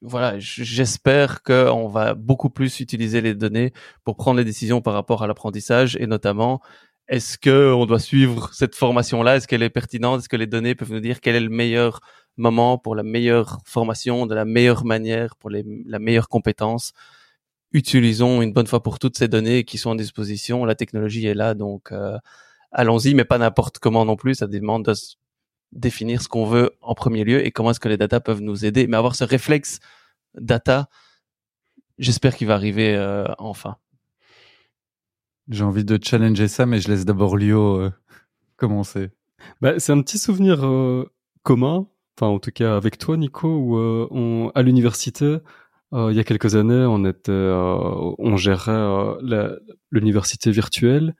voilà, j'espère qu'on va beaucoup plus utiliser les données pour prendre les décisions par rapport à l'apprentissage et notamment est-ce que on doit suivre cette formation-là? Est-ce qu'elle est pertinente? Est-ce que les données peuvent nous dire quel est le meilleur moment pour la meilleure formation, de la meilleure manière, pour les, la meilleure compétence? Utilisons une bonne fois pour toutes ces données qui sont à disposition. La technologie est là, donc euh, allons-y, mais pas n'importe comment non plus. Ça demande de définir ce qu'on veut en premier lieu et comment est-ce que les data peuvent nous aider. Mais avoir ce réflexe data, j'espère qu'il va arriver euh, enfin. J'ai envie de challenger ça, mais je laisse d'abord Lio euh, *laughs* commencer. Bah, c'est un petit souvenir euh, commun, enfin en tout cas avec toi, Nico, où on, à l'université, il y a quelques années, on était, on gérait l'université virtuelle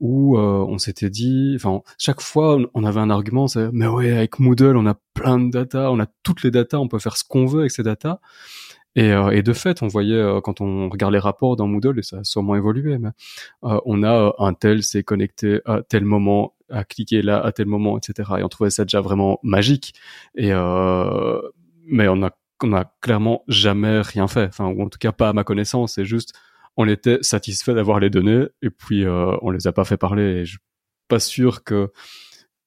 où euh, on s'était dit, enfin chaque fois on avait un argument, c'est mais ouais avec Moodle on a plein de data, on a toutes les data, on peut faire ce qu'on veut avec ces data. Et, euh, et de fait, on voyait euh, quand on regarde les rapports dans Moodle, et ça a sûrement évolué, mais on a un tel s'est connecté à tel moment, à cliquer là à tel moment, etc. Et on trouvait ça déjà vraiment magique. Et mais on a on a clairement jamais rien fait, enfin ou en tout cas pas à ma connaissance. C'est juste on était satisfait d'avoir les données et puis euh, on les a pas fait parler. Et je suis pas sûr que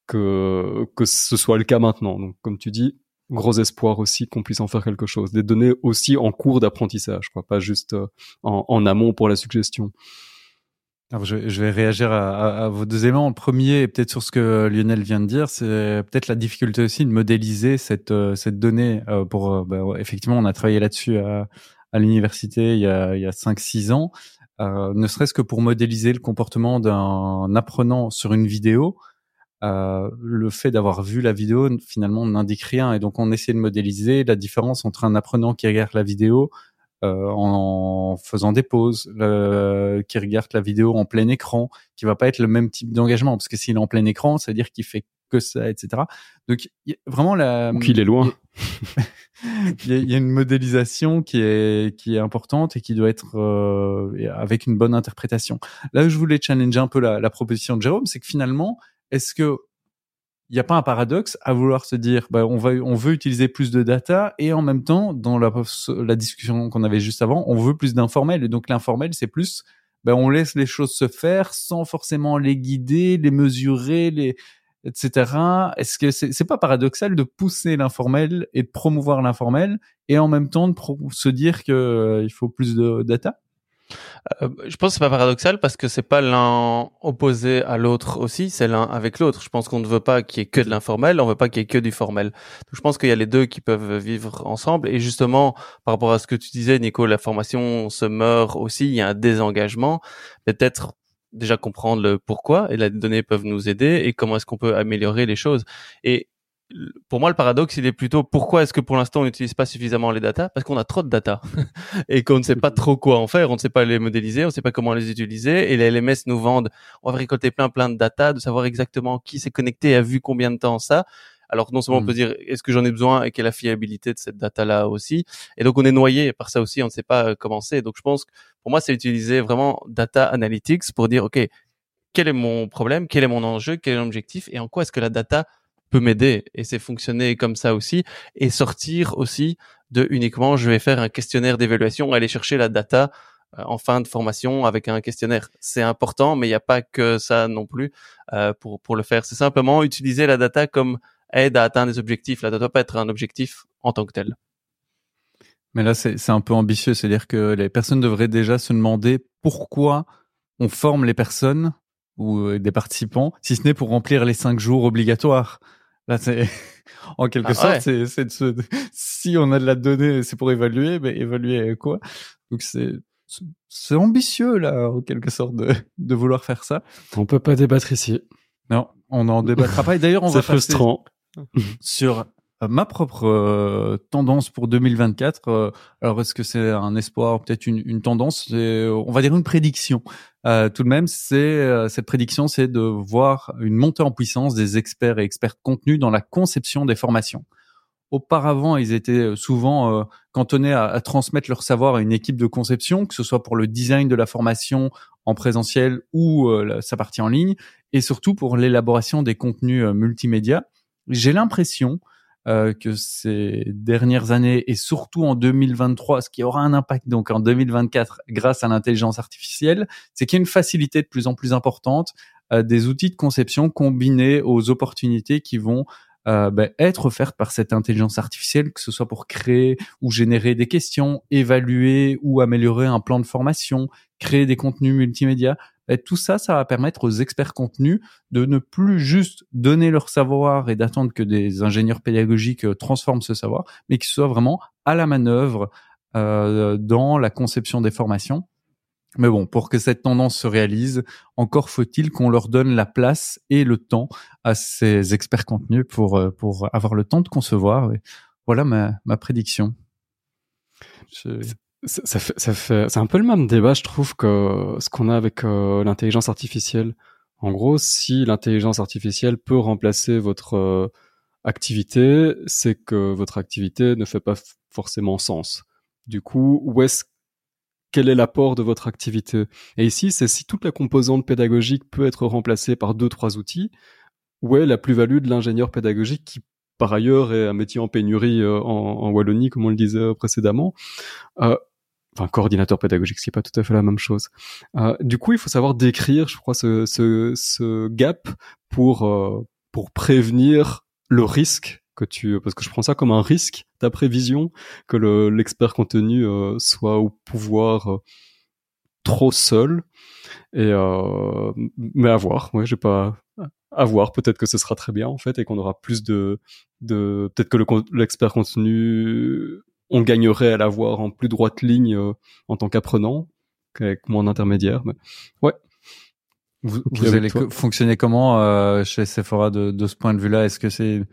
que que ce soit le cas maintenant. Donc comme tu dis, gros espoir aussi qu'on puisse en faire quelque chose. Des données aussi en cours d'apprentissage, quoi, pas juste euh, en, en, amont pour la suggestion. Alors je, je, vais réagir à, à, vos deux éléments. Le premier, peut-être sur ce que Lionel vient de dire, c'est peut-être la difficulté aussi de modéliser cette euh, cette donnée. pour bah, effectivement, on a travaillé là-dessus à, à l'université il y a, il y a 5-6 ans, euh, ne serait-ce que pour modéliser le comportement d'un apprenant sur une vidéo. Euh, le fait d'avoir vu la vidéo finalement n'indique rien et donc on essaie de modéliser la différence entre un apprenant qui regarde la vidéo euh, en, faisant des pauses, qui regarde la vidéo en plein écran, qui va pas être le même type d'engagement parce que s'il est en plein écran, ça veut dire qu'il fait que ça, etc. Donc vraiment la. Qu'il est loin. il *laughs* y, a une modélisation qui est qui est importante et qui doit être euh, avec une bonne interprétation. Là où je voulais challenger un peu la, la proposition de Jérôme, c'est que finalement, est-ce que il n'y a pas un paradoxe à vouloir se dire, bah, on va, on veut utiliser plus de data et en même temps, dans la, la discussion qu'on avait juste avant, on veut plus d'informel et donc l'informel, c'est plus, bah, on laisse les choses se faire sans forcément les guider, les mesurer, les, etc. Est-ce que c'est pas paradoxal de pousser l'informel et de promouvoir l'informel et en même temps de se dire que euh, il faut plus de data? Euh, je pense que c'est pas paradoxal parce que c'est pas l'un opposé à l'autre aussi, c'est l'un avec l'autre. Je pense qu'on ne veut pas qu'il y ait que de l'informel, on veut pas qu'il y ait que du formel. Je pense qu'il y a les deux qui peuvent vivre ensemble. Et justement, par rapport à ce que tu disais, Nico, la formation se meurt aussi, il y a un désengagement. Peut-être déjà comprendre le pourquoi et les données peuvent nous aider et comment est-ce qu'on peut améliorer les choses. Et pour moi, le paradoxe, il est plutôt pourquoi est-ce que pour l'instant on n'utilise pas suffisamment les datas Parce qu'on a trop de data *laughs* et qu'on ne sait pas trop quoi en faire, on ne sait pas les modéliser, on ne sait pas comment les utiliser. Et les LMS nous vendent, on va récolter plein plein de data, de savoir exactement qui s'est connecté et a vu combien de temps ça. Alors non seulement on peut mm. dire est-ce que j'en ai besoin et quelle est la fiabilité de cette data-là aussi? Et donc on est noyé par ça aussi, on ne sait pas euh, comment c'est. Donc je pense que pour moi c'est utiliser vraiment data analytics pour dire ok quel est mon problème, quel est mon enjeu, quel est l'objectif et en quoi est-ce que la data peut m'aider? Et c'est fonctionner comme ça aussi. Et sortir aussi de uniquement je vais faire un questionnaire d'évaluation aller chercher la data euh, en fin de formation avec un questionnaire. C'est important mais il n'y a pas que ça non plus euh, pour pour le faire. C'est simplement utiliser la data comme aide à atteindre des objectifs la data doit pas être un objectif en tant que tel mais là c'est un peu ambitieux c'est à dire que les personnes devraient déjà se demander pourquoi on forme les personnes ou euh, des participants, si ce n'est pour remplir les cinq jours obligatoires. Là, c'est *laughs* en quelque ah, sorte, c'est de se... *laughs* si on a de la donnée, c'est pour évaluer, mais évaluer quoi? Donc c'est c'est ambitieux là, en quelque sorte, de, de vouloir faire ça. On peut pas débattre ici. Non, on n'en débattra pas. Et d'ailleurs, on *laughs* va frustrant. Sur euh, ma propre euh, tendance pour 2024. Euh, alors, est-ce que c'est un espoir, peut-être une, tendance On va dire une prédiction. tout de même, c'est cette prédiction, c'est de voir une montée en puissance des experts et experts de contenu dans la conception des formations. Auparavant, ils étaient souvent cantonnés à, à, transmettre leur savoir à une équipe de conception, que ce soit pour le design de la formation en présentiel ou sa partie en ligne, et surtout pour l'élaboration des contenus multimédia. J'ai l'impression euh, que ces dernières années et surtout en 2023, ce qui aura un impact donc en 2024 grâce à l'intelligence artificielle, c'est qu'il y a une facilité de plus en plus importante euh, des outils de conception combinés aux opportunités qui vont euh, ben, être offertes par cette intelligence artificielle, que ce soit pour créer ou générer des questions, évaluer ou améliorer un plan de formation, créer des contenus multimédia. Et tout ça, ça va permettre aux experts contenus de ne plus juste donner leur savoir et d'attendre que des ingénieurs pédagogiques euh, transforment ce savoir, mais qu'ils soient vraiment à la manœuvre euh, dans la conception des formations. Mais bon, pour que cette tendance se réalise, encore faut-il qu'on leur donne la place et le temps à ces experts contenus pour, euh, pour avoir le temps de concevoir. voilà ma, ma prédiction. Ça, fait, ça fait, c'est un peu le même débat, je trouve, que ce qu'on a avec euh, l'intelligence artificielle. En gros, si l'intelligence artificielle peut remplacer votre euh, activité, c'est que votre activité ne fait pas forcément sens. Du coup, où est-ce quel est l'apport de votre activité? Et ici, c'est si toute la composante pédagogique peut être remplacée par deux trois outils, où est la plus-value de l'ingénieur pédagogique qui par ailleurs est un métier en pénurie euh, en, Wallonie, comme on le disait précédemment? Enfin coordinateur pédagogique, c'est pas tout à fait la même chose. Euh, du coup, il faut savoir décrire, je crois, ce, ce, ce gap pour euh, pour prévenir le risque que tu, parce que je prends ça comme un risque ta prévision que l'expert contenu euh, soit au pouvoir euh, trop seul. Et euh, mais à voir, ouais, j'ai pas à voir. Peut-être que ce sera très bien en fait et qu'on aura plus de de peut-être que l'expert contenu on gagnerait à l'avoir en plus droite ligne euh, en tant qu'apprenant qu'avec moins d'intermédiaire. Mais ouais. Vous, allez fonctionner comment euh, chez Sephora de, de ce point de vue-là? Est-ce que c'est une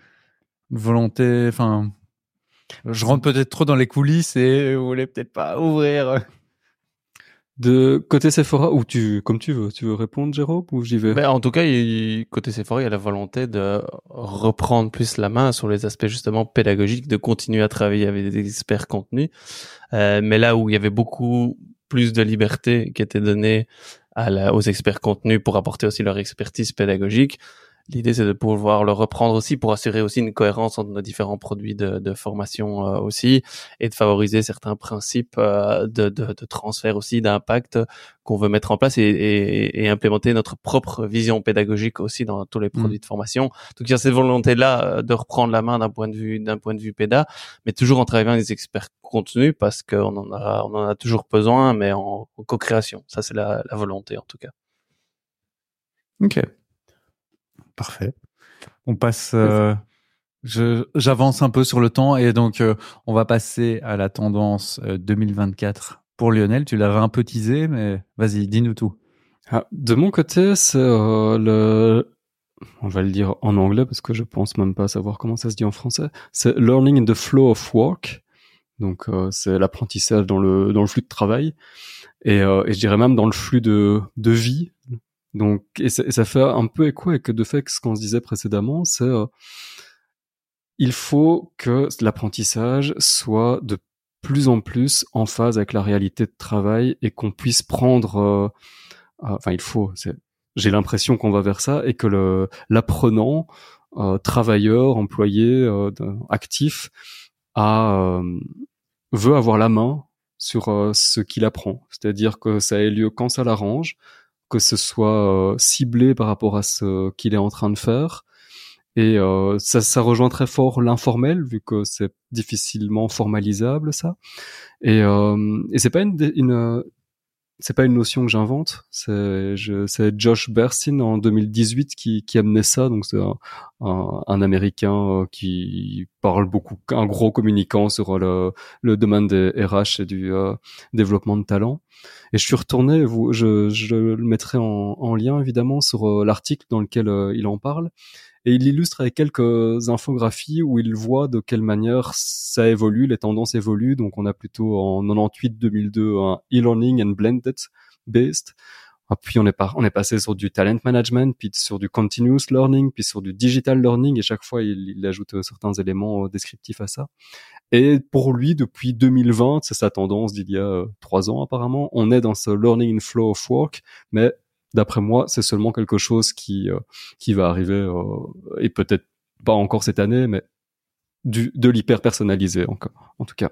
volonté Enfin, je rentre peut-être trop dans les coulisses et vous voulez peut-être pas ouvrir de côté Sephora, ou tu, comme tu veux, tu veux répondre, Jérôme, ou j'y vais? Ben, En tout cas, il, côté Sephora, il y a la volonté de reprendre plus la main sur les aspects justement pédagogiques, de continuer à travailler avec des experts contenus. Euh, mais là où il y avait beaucoup plus de liberté qui était donnée à la, aux experts contenus pour apporter aussi leur expertise pédagogique, l'idée c'est de pouvoir le reprendre aussi pour assurer aussi une cohérence entre nos différents produits de, de formation aussi et de favoriser certains principes de, de, de, transfert aussi d'impact qu'on veut mettre en place et, et, et, implémenter notre propre vision pédagogique aussi dans tous les mmh. produits de formation. Donc il y a cette volonté là de reprendre la main d'un point de vue d'un point de vue péda, mais toujours en travaillant avec des experts contenu parce qu'on en a on en a toujours besoin, mais en, co-création. Ça c'est la, la volonté en tout cas. Ok. Parfait. On passe. Euh, J'avance un peu sur le temps et donc euh, on va passer à la tendance 2024 euh, pour Lionel. Tu l'avais un peu teasé, mais vas-y, dis-nous tout. Ah, de mon côté, c'est euh, le. On va le dire en anglais parce que je pense même pas savoir comment ça se dit en français. C'est learning in the flow of work. Donc c'est l'apprentissage dans le dans le flux de travail et, et je dirais même dans le flux de de vie donc, et ça, fait un peu écho avec de fait ce qu'on se disait précédemment, c'est euh, il faut que l'apprentissage soit de plus en plus en phase avec la réalité de travail et qu'on puisse prendre, euh, euh, enfin il faut, j'ai l'impression qu'on va vers ça et que l'apprenant, travailleur, employé, actif, a, veut avoir la main sur ce qu'il apprend, c'est-à-dire que ça ait lieu quand ça l'arrange, que ce soit euh, ciblé par rapport à ce qu'il est en train de faire. Et euh, ça, ça rejoint très fort l'informel, vu que c'est difficilement formalisable ça. Et, euh, et c'est pas une, une c'est pas une notion que j'invente. C'est Josh Bersin en 2018 qui, qui amenait ça. Donc c'est un, un, américain euh, qui parle beaucoup, un gros communicant sur le, le domaine des RH et du euh, développement de talent. Et je suis retourné, vous, je, je le mettrai en, en lien évidemment sur euh, l'article dans lequel il en parle et il illustre avec quelques infographies où il voit de quelle manière ça évolue, les tendances évoluent. Donc on a plutôt en 98-2002 un e-learning and blended based. Ah, puis on est, on est passé sur du talent management, puis sur du continuous learning, puis sur du digital learning, et chaque fois il, il ajoute certains éléments euh, descriptifs à ça. Et pour lui, depuis 2020, c'est sa tendance d'il y a euh, trois ans apparemment, on est dans ce learning in flow of work, mais d'après moi, c'est seulement quelque chose qui euh, qui va arriver euh, et peut-être pas encore cette année, mais du, de l'hyper personnalisé encore, en tout cas.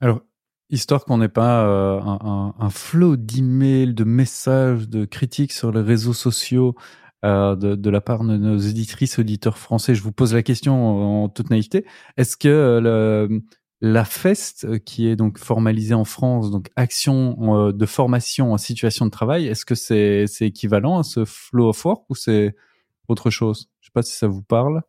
Alors, histoire qu'on n'ait pas euh, un, un, flot d'emails, de messages, de critiques sur les réseaux sociaux de, de, la part de nos éditrices, auditeurs français, je vous pose la question en toute naïveté. Est-ce que le, la FEST, euh, qui est donc formalisée en France, donc action euh, de formation en situation de travail, est-ce que c'est équivalent à ce flow of work ou c'est autre chose? Je sais pas si ça vous parle.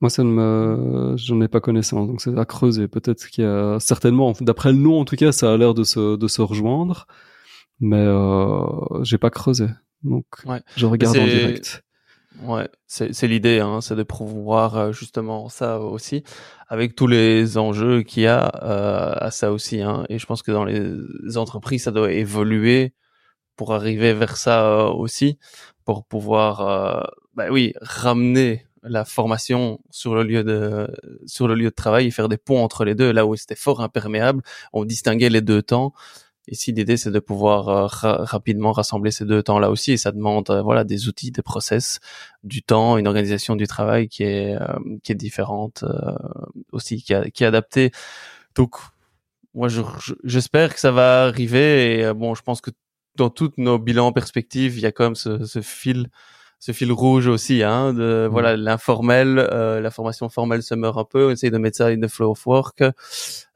Moi, ça ne me, j'en ai pas connaissance, donc c'est à creuser. Peut-être qu'il y a certainement, d'après le nom en tout cas, ça a l'air de se de se rejoindre, mais euh, j'ai pas creusé, donc je regarde en direct. Ouais, c'est l'idée, hein, c'est de pouvoir euh, justement ça aussi, avec tous les enjeux qu'il y a euh, à ça aussi. Hein, et je pense que dans les entreprises, ça doit évoluer pour arriver vers ça euh, aussi, pour pouvoir, bah oui, ramener la formation sur le lieu de sur le lieu de travail et faire des ponts entre les deux. Là où c'était fort imperméable, on distinguait les deux temps. Ici, l'idée, c'est de pouvoir euh, rapidement rassembler ces deux temps-là aussi, et ça demande, euh, voilà, des outils, des process, du temps, une organisation du travail qui est euh, qui est différente aussi, qui, est adaptée. Donc, moi, j'espère que ça va arriver. Et bon, je pense que dans toutes nos bilans perspectives, il y a quand même ce, ce fil ce fil rouge aussi, hein, de mm. voilà l'informel, euh, la formation formelle se meurt un peu, on essaye de mettre ça in the flow of work.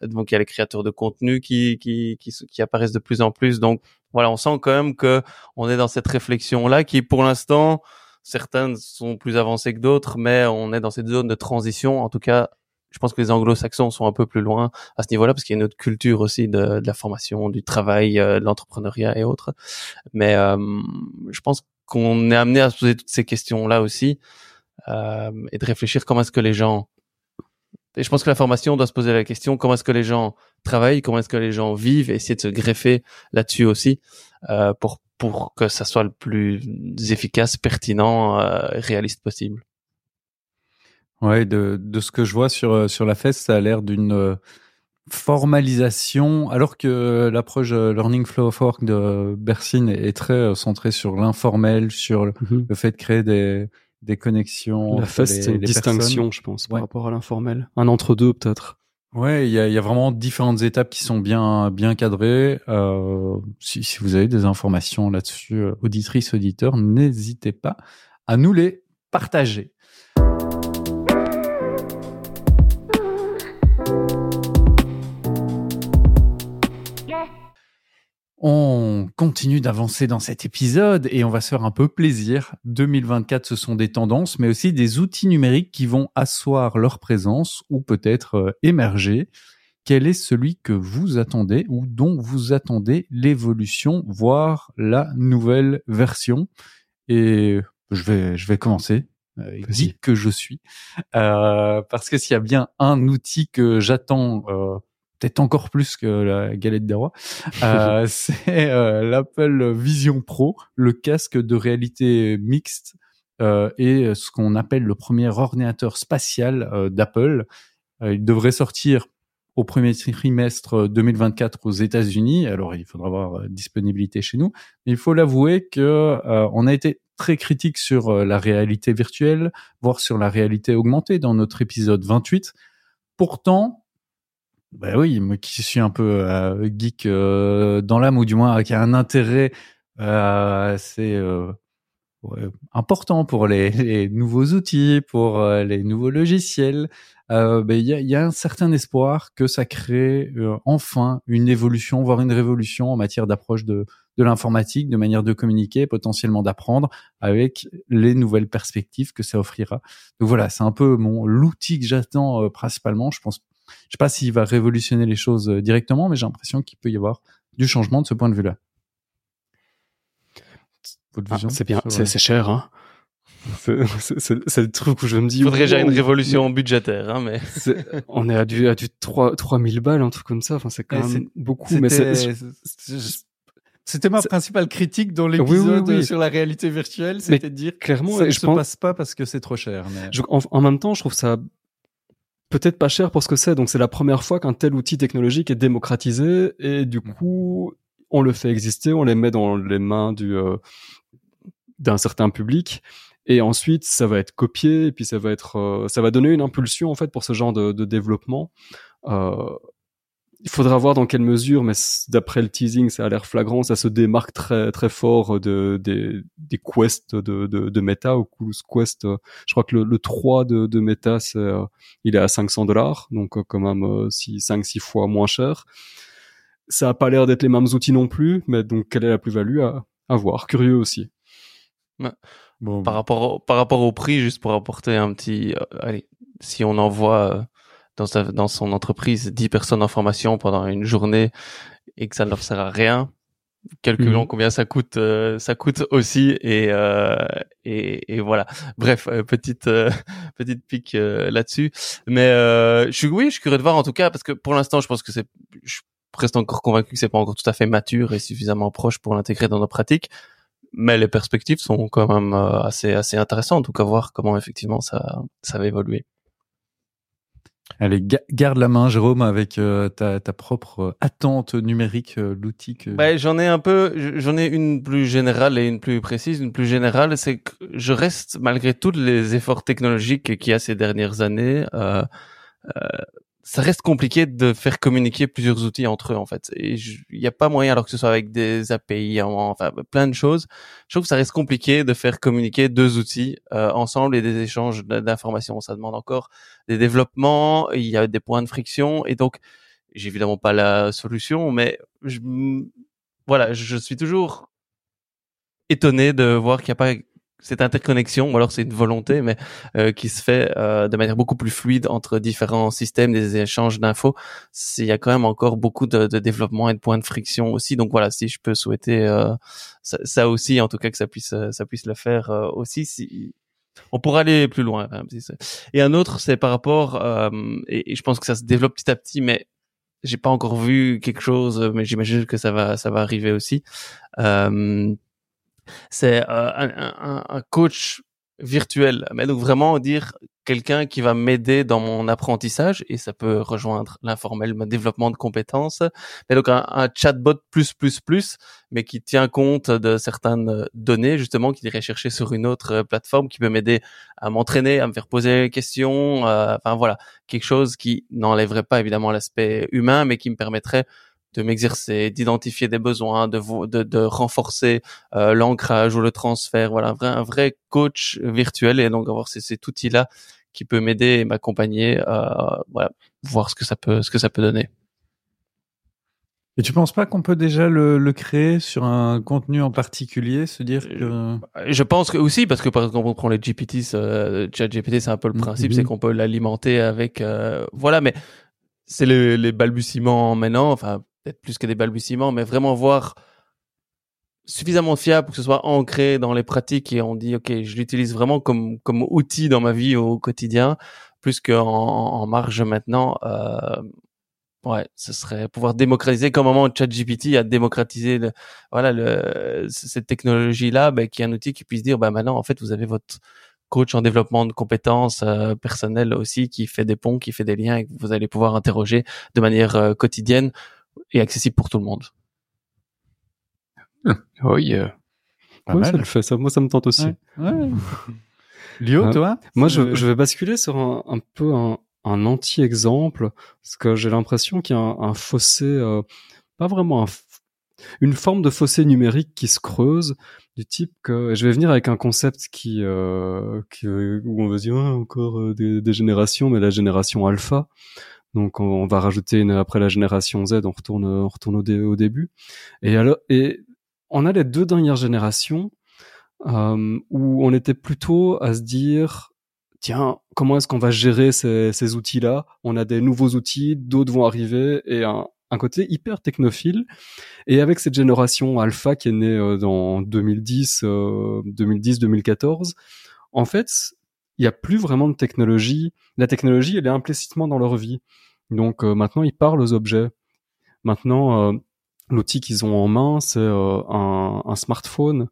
Donc il y a les créateurs de contenu qui, qui qui qui apparaissent de plus en plus. Donc voilà, on sent quand même que on est dans cette réflexion là qui pour l'instant certaines sont plus avancées que d'autres, mais on est dans cette zone de transition. En tout cas, je pense que les anglo-saxons sont un peu plus loin à ce niveau-là parce qu'il y a une autre culture aussi de, de la formation, du travail, euh, de l'entrepreneuriat et autres. Mais euh, je pense qu'on est amené à se poser toutes ces questions-là aussi euh, et de réfléchir comment est-ce que les gens et je pense que la formation doit se poser la question comment est-ce que les gens travaillent, comment est-ce que les gens vivent, et essayer de se greffer là-dessus aussi euh, pour pour que ça soit le plus efficace, pertinent, euh, réaliste possible. Ouais, de, de ce que je vois sur sur la fesse, ça a l'air d'une formalisation, alors que l'approche Learning Flow of Work de Bersin est très centrée sur l'informel, sur Mhm. le fait de créer des, des connexions. La c'est une les distinction, personnes. je pense, Ouais. par rapport à l'informel. Un entre-deux, peut-être. Ouais, il y a, il y a vraiment différentes étapes qui sont bien bien cadrées. Euh, si, si vous avez des informations là-dessus, euh, auditrices, auditeurs, n'hésitez pas à nous les partager. On continue d'avancer dans cet épisode et on va se faire un peu plaisir. 2024, ce sont des tendances, mais aussi des outils numériques qui vont asseoir leur présence ou peut-être euh, émerger. Quel est celui que vous attendez ou dont vous attendez l'évolution, voire la nouvelle version? Et je vais, je vais commencer. Euh, dit que je suis. Euh, parce que s'il y a bien un outil que j'attends euh, peut-être encore plus que la galette des rois, euh, *laughs* c'est euh, l'Apple Vision Pro, le casque de réalité mixte euh, et ce qu'on appelle le premier ordinateur spatial euh, d'Apple. Il devrait sortir au premier trimestre 2024 aux États-Unis. Alors, il faudra avoir disponibilité chez nous. Mais il faut l'avouer que on a été très critique sur la réalité virtuelle, voire sur la réalité augmentée dans notre épisode 28. Pourtant, bah oui, moi qui suis un peu euh, geek euh, dans l'âme, ou du moins qui a un intérêt euh, assez euh, ouais, important pour les, *laughs* les nouveaux outils, pour euh, les nouveaux logiciels, ben, il y, a, y a un certain espoir que ça crée enfin une évolution, voire une révolution en matière d'approche de, de l'informatique, de manière de communiquer, potentiellement d'apprendre, avec les nouvelles perspectives que ça offrira. Donc voilà, c'est un peu mon l'outil que j'attends euh, principalement. Je pense, sais pas s'il va révolutionner les choses euh, directement, mais j'ai l'impression qu'il peut y avoir du changement de ce point de vue-là. Votre Ah, vision c'est bien, c'est euh, cher, hein. *laughs* C'est- C'est c'est- c'est le truc où je me dis. Il faudrait déjà une wow, révolution budgétaire, hein, mais *laughs* c'est- On est à du, à du 3, 3000 balles, un truc comme ça. Enfin, c'est quand Ouais, même beaucoup. Mais C'était c'est, c'est- c'était ma c'est- principale critique dans oui, l'épisode oui. sur la réalité virtuelle, c'était de dire clairement, ça ne je se pense- passe pas parce que c'est trop cher. Mais... je- en, en même temps, je trouve ça peut-être pas cher pour ce que c'est. Donc, c'est la première fois qu'un tel outil technologique est démocratisé et du Mm. coup, on le fait exister, on les met dans les mains du, euh, d'un certain public. Et ensuite, ça va être copié, et puis ça va être, euh, ça va donner une impulsion en fait pour ce genre de, de développement. Euh, il faudra voir dans quelle mesure, mais d'après le teasing, ça a l'air flagrant, ça se démarque très très fort de des, des quests de, de, de Meta. Oculus Quest, euh, je crois que le, le 3 de, de Meta, c'est, euh, il est à 500 dollars, donc euh, quand même euh, 5-6 fois moins cher. Ça a pas l'air d'être les mêmes outils non plus, mais donc quelle est la plus-value à, à voir? Curieux aussi. Bon, par rapport au, par rapport au prix, juste pour apporter un petit, euh, allez, si on envoie euh, dans sa, dans son entreprise 10 personnes en formation pendant une journée et que ça ne leur sert à rien, calculons Mhm. combien ça coûte, euh, ça coûte aussi et euh, et, et voilà. Bref, euh, petite euh, *laughs* petite pique euh, là-dessus. Mais euh, je suis oui, je suis curieux de voir en tout cas parce que pour l'instant, je pense que c'est, je reste encore convaincu que c'est pas encore tout à fait mature et suffisamment proche pour l'intégrer dans nos pratiques mais les perspectives sont quand même assez assez intéressantes en tout cas voir comment effectivement ça ça va évoluer Allez, ga- garde la main, Jérôme, avec euh, ta, ta propre euh, attente numérique, euh, l'outil que. Ouais, j'en ai un peu j'en ai une plus générale et une plus précise une plus générale c'est que je reste malgré tous les efforts technologiques qu'il y a ces dernières années euh, ça reste compliqué de faire communiquer plusieurs outils entre eux en fait. Il n'y a pas moyen alors que ce soit avec des API, en- enfin plein de choses. Je trouve que ça reste compliqué de faire communiquer deux outils euh, ensemble et des échanges d'informations. Ça demande encore des développements, il y a des points de friction et donc j'ai évidemment pas la solution, mais je, voilà, je suis toujours étonné de voir qu'il n'y a pas cette interconnexion, ou alors c'est une volonté, mais euh, qui se fait euh, de manière beaucoup plus fluide entre différents systèmes, des échanges d'infos. Il y a quand même encore beaucoup de, de développement et de points de friction aussi. Donc voilà, si je peux souhaiter euh, ça, aussi, en tout cas que ça puisse euh, ça puisse le faire euh, aussi. Si on pourra aller plus loin. hein, et un autre, c'est par rapport, euh, et, et je pense que ça se développe petit à petit, mais j'ai pas encore vu quelque chose, mais j'imagine que ça va ça va arriver aussi. Euh, c'est euh, un, un, un coach virtuel, mais donc vraiment dire quelqu'un qui va m'aider dans mon apprentissage et ça peut rejoindre l'informel, mon développement de compétences. Mais donc un, chatbot plus plus plus, mais qui tient compte de certaines données justement qu'il irait chercher sur une autre plateforme, qui peut m'aider à m'entraîner, à me faire poser des questions. Euh, enfin voilà, quelque chose qui n'enlèverait pas évidemment l'aspect humain, mais qui me permettrait de m'exercer, d'identifier des besoins, de, de, de renforcer euh, l'ancrage ou le transfert. Voilà, un vrai, un vrai coach virtuel et donc avoir cet outil-là qui peut m'aider et m'accompagner, euh, voilà, voir ce que ça peut, ce que ça peut donner. Et tu penses pas qu'on peut déjà le, le, créer sur un contenu en particulier, se dire que... Euh, je pense que aussi, parce que par exemple, on prend les GPT, euh, GPT, c'est un peu le mm-hmm. principe, c'est qu'on peut l'alimenter avec... Euh, voilà, mais c'est les, les balbutiements maintenant, enfin, peut-être plus que des balbutiements, mais vraiment voir suffisamment fiable pour que ce soit ancré dans les pratiques et on dit ok je l'utilise vraiment comme comme outil dans ma vie au quotidien plus qu'en en marge maintenant euh, ouais ce serait pouvoir démocratiser comme moment ChatGPT a démocratisé le, voilà le, cette technologie là ben, qui est un outil qui puisse dire bah maintenant en fait vous avez votre coach en développement de compétences euh, personnelles aussi qui fait des ponts qui fait des liens et que vous allez pouvoir interroger de manière euh, quotidienne et accessible pour tout le monde *laughs* oui. Euh... ça le fait, ça. Moi, ça me tente aussi. Ouais. Lio, *laughs* toi? Moi, je, je, vais basculer sur un, un peu un, un anti-exemple, parce que j'ai l'impression qu'il y a un, fossé, euh, pas vraiment un, une forme de fossé numérique qui se creuse, du type que je vais venir avec un concept qui, euh, qui où on va dire encore euh, des, des, générations, mais la génération alpha. Donc on, va rajouter une, après la génération Z, on retourne, on retourne au, début. Et alors, et on a les deux dernières générations euh, où on était plutôt à se dire tiens comment est-ce qu'on va gérer ces, ces outils-là? On a des nouveaux outils, d'autres vont arriver et un, un, côté hyper technophile. Et avec cette génération alpha qui est née euh, dans 2010, 2010-2014, euh, en fait il n'y a plus vraiment de technologie. La technologie, elle est implicitement dans leur vie. Donc euh, maintenant, ils parlent aux objets. Maintenant, l'outil qu'ils ont en main, c'est euh, un, smartphone.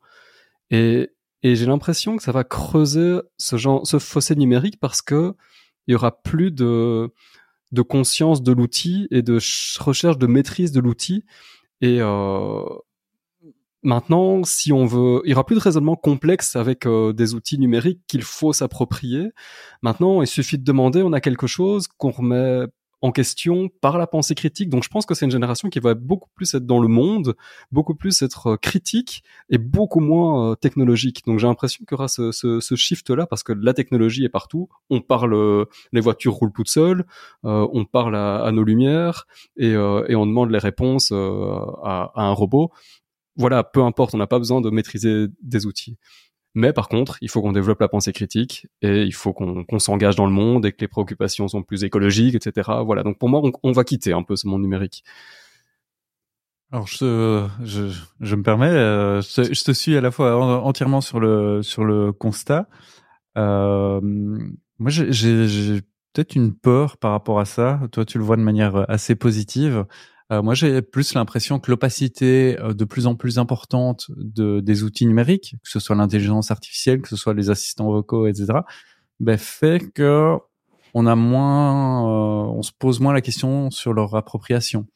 Et, j'ai l'impression que ça va creuser ce fossé numérique parce que il y aura plus de, conscience de l'outil et de recherche de maîtrise de l'outil. Euh, maintenant, si on veut, il y aura plus de raisonnement complexe avec euh, des outils numériques qu'il faut s'approprier. Maintenant, il suffit de demander, on a quelque chose qu'on remet en question par la pensée critique. Donc je pense que c'est une génération qui va beaucoup plus être dans le monde, beaucoup plus être euh, critique et beaucoup moins euh, technologique. Donc j'ai l'impression qu'il y aura ce, ce, ce shift-là parce que la technologie est partout. On parle, les voitures roulent toutes seules, on parle à, nos lumières et, on demande les réponses à un robot. Voilà, peu importe, on n'a pas besoin de maîtriser des outils. Mais par contre, il faut qu'on développe la pensée critique et il faut qu'on s'engage dans le monde et que les préoccupations sont plus écologiques, etc. Voilà. Donc pour moi, on, va quitter un peu ce monde numérique. Alors je, me permets, euh, je, te suis à la fois entièrement sur le sur le constat. Euh, moi, j'ai peut-être une peur par rapport à ça. Toi, tu le vois de manière assez positive. Euh, moi, j'ai plus l'impression que l'opacité euh, de plus en plus importante de, des outils numériques, que ce soit l'intelligence artificielle, que ce soit les assistants vocaux, etc., ben, fait que on a moins, euh, on se pose moins la question sur leur appropriation.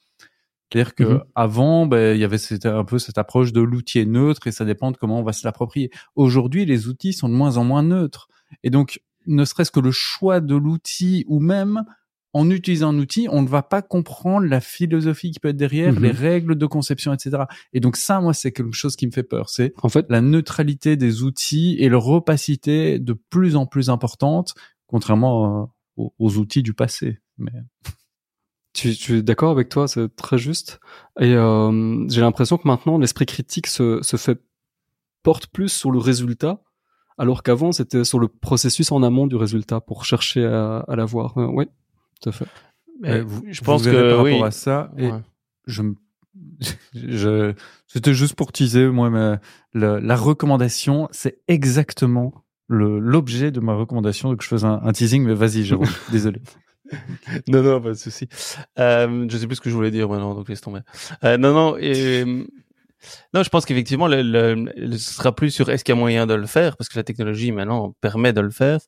C'est-à-dire que mm-hmm. avant, ben, il y avait un peu cette approche de l'outil est neutre et ça dépend de comment on va se l'approprier. Aujourd'hui, les outils sont de moins en moins neutres. Et donc, ne serait-ce que le choix de l'outil ou même en utilisant un outil, on ne va pas comprendre la philosophie qui peut être derrière, les mhm. règles de conception, etc. Et donc ça, moi, c'est quelque chose qui me fait peur. C'est en fait la neutralité des outils et leur opacité de plus en plus importante, contrairement euh, aux, outils du passé. Mais *laughs* tu, tu es d'accord avec toi, c'est très juste. Et euh, j'ai l'impression que maintenant, l'esprit critique se, se fait porte plus sur le résultat, alors qu'avant, c'était sur le processus en amont du résultat pour chercher à, à l'avoir. Euh, oui tout à fait. Mais je pense que par rapport à ça, et je, *laughs* je, c'était juste pour teaser moi, mais la, recommandation, c'est exactement l'objet de ma recommandation. Donc je faisais un, teasing, mais vas-y, Jérôme, *laughs* désolé. non, non, pas de souci. Euh, je sais plus ce que je voulais dire maintenant, donc laisse tomber. Euh, non, non, et, non, je pense qu'effectivement, le, ce sera plus sur est-ce qu'il y a moyen de le faire, parce que la technologie maintenant permet de le faire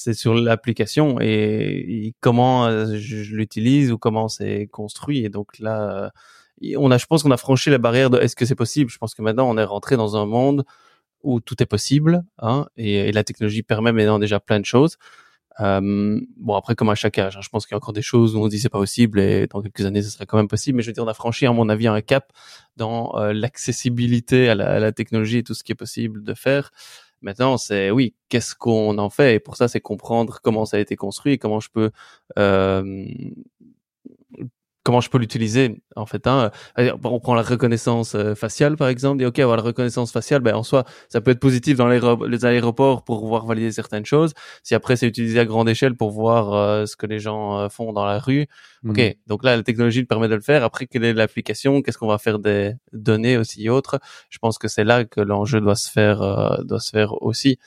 c'est sur l'application et, comment euh, je, l'utilise ou comment c'est construit. Et donc là, euh, on a, je pense qu'on a franchi la barrière de est-ce que c'est possible? Je pense que maintenant on est rentré dans un monde où tout est possible, hein, et, la technologie permet maintenant déjà plein de choses. Euh, bon après comme à chaque âge, hein, je pense qu'il y a encore des choses où on se dit c'est pas possible et dans quelques années ce serait quand même possible. Mais je veux dire on a franchi à mon avis un cap dans l'accessibilité à la, à la, technologie et tout ce qui est possible de faire. Maintenant, c'est oui, qu'est-ce qu'on en fait? Et pour ça, c'est comprendre comment ça a été construit et comment je peux euh, comment je peux l'utiliser en fait hein. on prend la reconnaissance euh, faciale par exemple et ok avoir la reconnaissance faciale ben en soi ça peut être positif dans les, aéroports pour pouvoir valider certaines choses. Si après c'est utilisé à grande échelle pour voir euh, ce que les gens euh, font dans la rue ok. Mmh. donc là la technologie permet de le faire. Après quelle est l'application? Qu'est-ce qu'on va faire des données aussi autres? Je pense que c'est là que l'enjeu doit se faire doit se faire aussi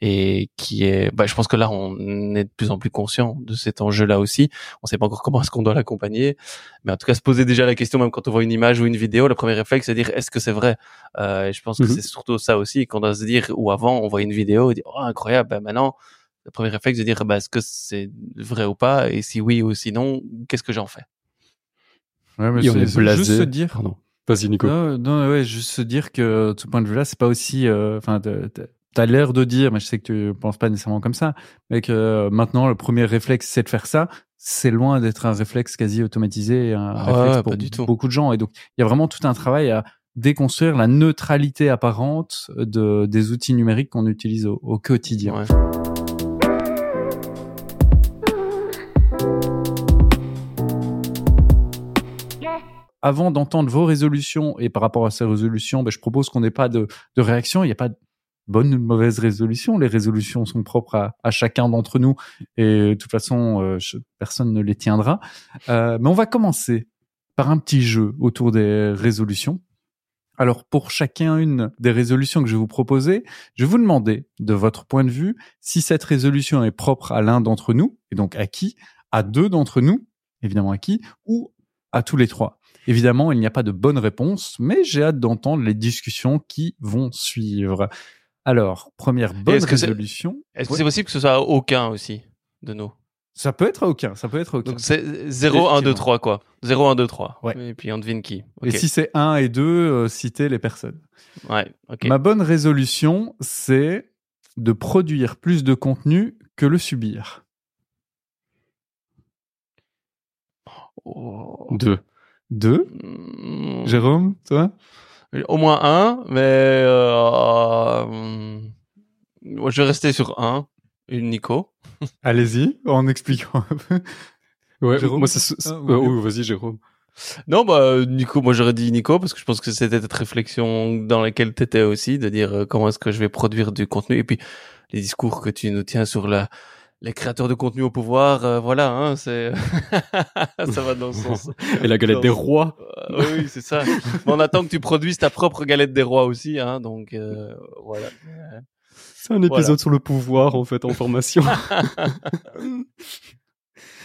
et qui est, bah, je pense que là, on est de plus en plus conscient de cet enjeu-là aussi. On sait pas encore comment est-ce qu'on doit l'accompagner, mais en tout cas, se poser déjà la question, même quand on voit une image ou une vidéo, le premier réflexe, c'est de dire est-ce que c'est vrai? Euh, et je pense que mhm. c'est surtout ça aussi qu'on doit se dire. Ou avant, on voit une vidéo, et dit oh incroyable. Ben maintenant, le premier réflexe, c'est de dire bah, est-ce que c'est vrai ou pas, et si oui ou sinon, qu'est-ce que j'en fais? Ouais, mais c'est juste se dire. Pardon. Vas-y, Nico. Non, non, ouais, juste se dire que, de ce point de vue-là, c'est pas aussi, euh, enfin, t'as l'air de dire, mais je sais que tu penses pas nécessairement comme ça, mais que euh, maintenant le premier réflexe c'est de faire ça. C'est loin d'être un réflexe quasi automatisé, un ah réflexe pour du tout. beaucoup de gens. Et donc il y a vraiment tout un travail à déconstruire la neutralité apparente de des outils numériques qu'on utilise au, quotidien. avant d'entendre vos résolutions et par rapport à ces résolutions, ben, je propose qu'on n'ait pas de, de réaction. Il n'y a pas bonne ou mauvaise résolution. Les résolutions sont propres à, chacun d'entre nous et de toute façon, euh, personne ne les tiendra. Euh, mais on va commencer par un petit jeu autour des résolutions. Alors pour chacun une des résolutions que je vais vous proposer, je vais vous demander de votre point de vue si cette résolution est propre à l'un d'entre nous, et donc à qui, à deux d'entre nous, évidemment à qui, ou à tous les trois? Évidemment, il n'y a pas de bonne réponse, mais j'ai hâte d'entendre les discussions qui vont suivre. Alors, première bonne résolution. Est-ce que c'est possible que ce soit aucun aussi de nous? Ça peut être aucun, ça peut être aucun. Donc c'est 0, 1, 2, 3 quoi. 0, 1, 2, 3. Ouais. Et puis on devine qui. Et si c'est 1 et 2, euh, citer les personnes. Ouais, ok. Ma bonne résolution, c'est de produire plus de contenu que le subir. Oh. Deux. Deux hmm. Jérôme, toi? Au moins un, mais euh, je vais rester sur un. Une Nico. *laughs* Allez-y, en expliquant un peu. Ouais, moi c'est. Ah, oui, vas-y, Jérôme. Non, bah Nico, moi j'aurais dit Nico parce que je pense que c'était cette réflexion dans laquelle tu étais aussi, de dire euh, comment est-ce que je vais produire du contenu et puis les discours que tu nous tiens sur la les créateurs de contenu au pouvoir, euh, voilà, hein, c'est *laughs* ça va dans ce sens. Et la galette des rois. Euh, oui, c'est ça. on attend que tu produises ta propre galette des rois aussi, hein, donc euh, voilà. C'est un épisode sur le pouvoir en fait en formation. *laughs*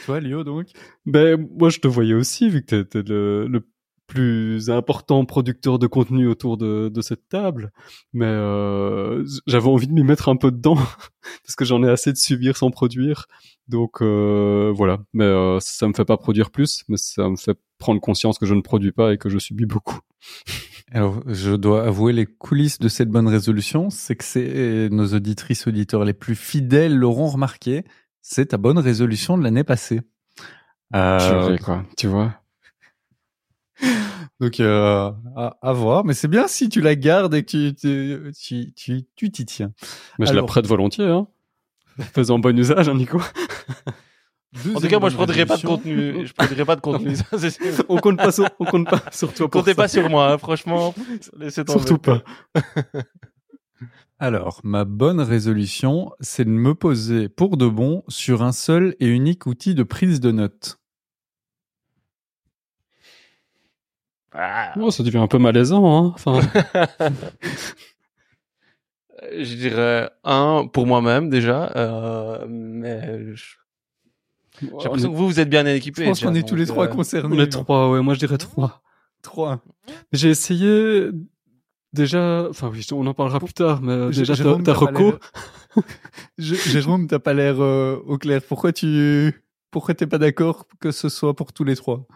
Toi, Léo, donc? Ben moi, je te voyais aussi vu que t'es le, le plus important producteur de contenu autour de, de cette table, mais euh, j'avais envie de m'y mettre un peu dedans *laughs* parce que j'en ai assez de subir sans produire. Donc euh, voilà, mais euh, ça me fait pas produire plus, mais ça me fait prendre conscience que je ne produis pas et que je subis beaucoup. *laughs* Alors, je dois avouer les coulisses de cette bonne résolution, c'est que c'est nos auditrices auditeurs les plus fidèles l'auront remarqué, c'est ta bonne résolution de l'année passée. Euh, quoi, tu vois? Donc euh, à, voir, mais c'est bien si tu la gardes et que tu tu tu tu t'y tiens. Mais je la prête volontiers, hein. Faisant bon usage, hein, Nico. en tout cas, moi, je prendrai pas de contenu. Je prendrai pas de contenu. on compte pas sur, on compte pas sur toi. Comptez pas sur moi, hein, franchement. Laissez tomber. Surtout pas. *laughs* Alors, ma bonne résolution, c'est de me poser pour de bon sur un seul et unique outil de prise de notes. Ah. Oh, ça devient un peu malaisant, hein. Enfin... *laughs* je dirais un pour moi-même déjà, euh, mais j'ai l'impression que vous vous êtes bien équipés. Je pense qu'on est tous les trois euh, concernés. On est trois, ouais. Moi, je dirais trois. Trois. J'ai essayé déjà. Enfin oui, on en parlera plus tard, mais déjà t'as reco. Jérôme, t'as pas l'air euh, au clair. Pourquoi tu, pourquoi t'es pas d'accord que ce soit pour tous les trois?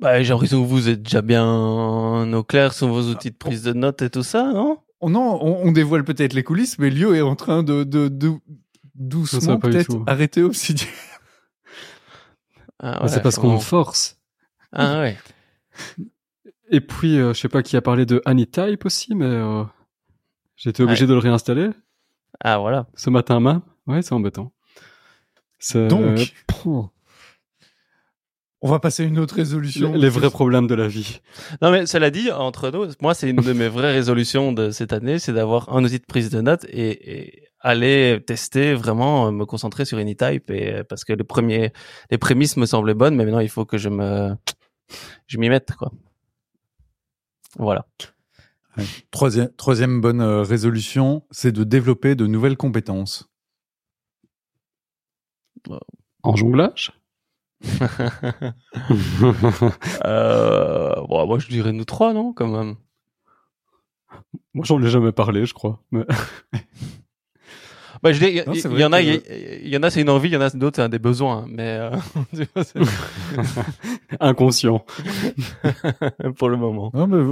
Bah, j'ai l'impression que vous êtes déjà bien au clair sur vos outils de prise de notes et tout ça, non? Oh Non, on, dévoile peut-être les coulisses, mais Lio est en train de, de, de doucement peut-être arrêter Obsidian. Ah c'est parce qu'on force. Ah ouais. Et puis, euh, je sais pas qui a parlé de Anytype aussi, mais euh, j'étais obligé de le réinstaller. Ah voilà. Ce matin même. Ouais, c'est embêtant. Donc, on va passer à une autre résolution. Les, vrais problèmes de la vie. Non mais cela dit, entre nous, moi c'est une de mes vraies résolutions de cette année, c'est d'avoir un outil de prise de notes et, aller tester vraiment, me concentrer sur Anytype et parce que les premiers, les prémices me semblaient bonnes, mais maintenant il faut que je me, je m'y mette quoi. Voilà. Troisième, troisième bonne euh, résolution, c'est de développer de nouvelles compétences. En jonglage? *laughs* euh, bon, Moi, je dirais nous trois, non Quand même. Moi, j'en ai jamais parlé, je crois. Mais... *laughs* Bah, je il y, en a, il y, en a, c'est une envie, il y en a d'autres, c'est un des besoins. Mais euh, *laughs* inconscient pour le moment. Non, mais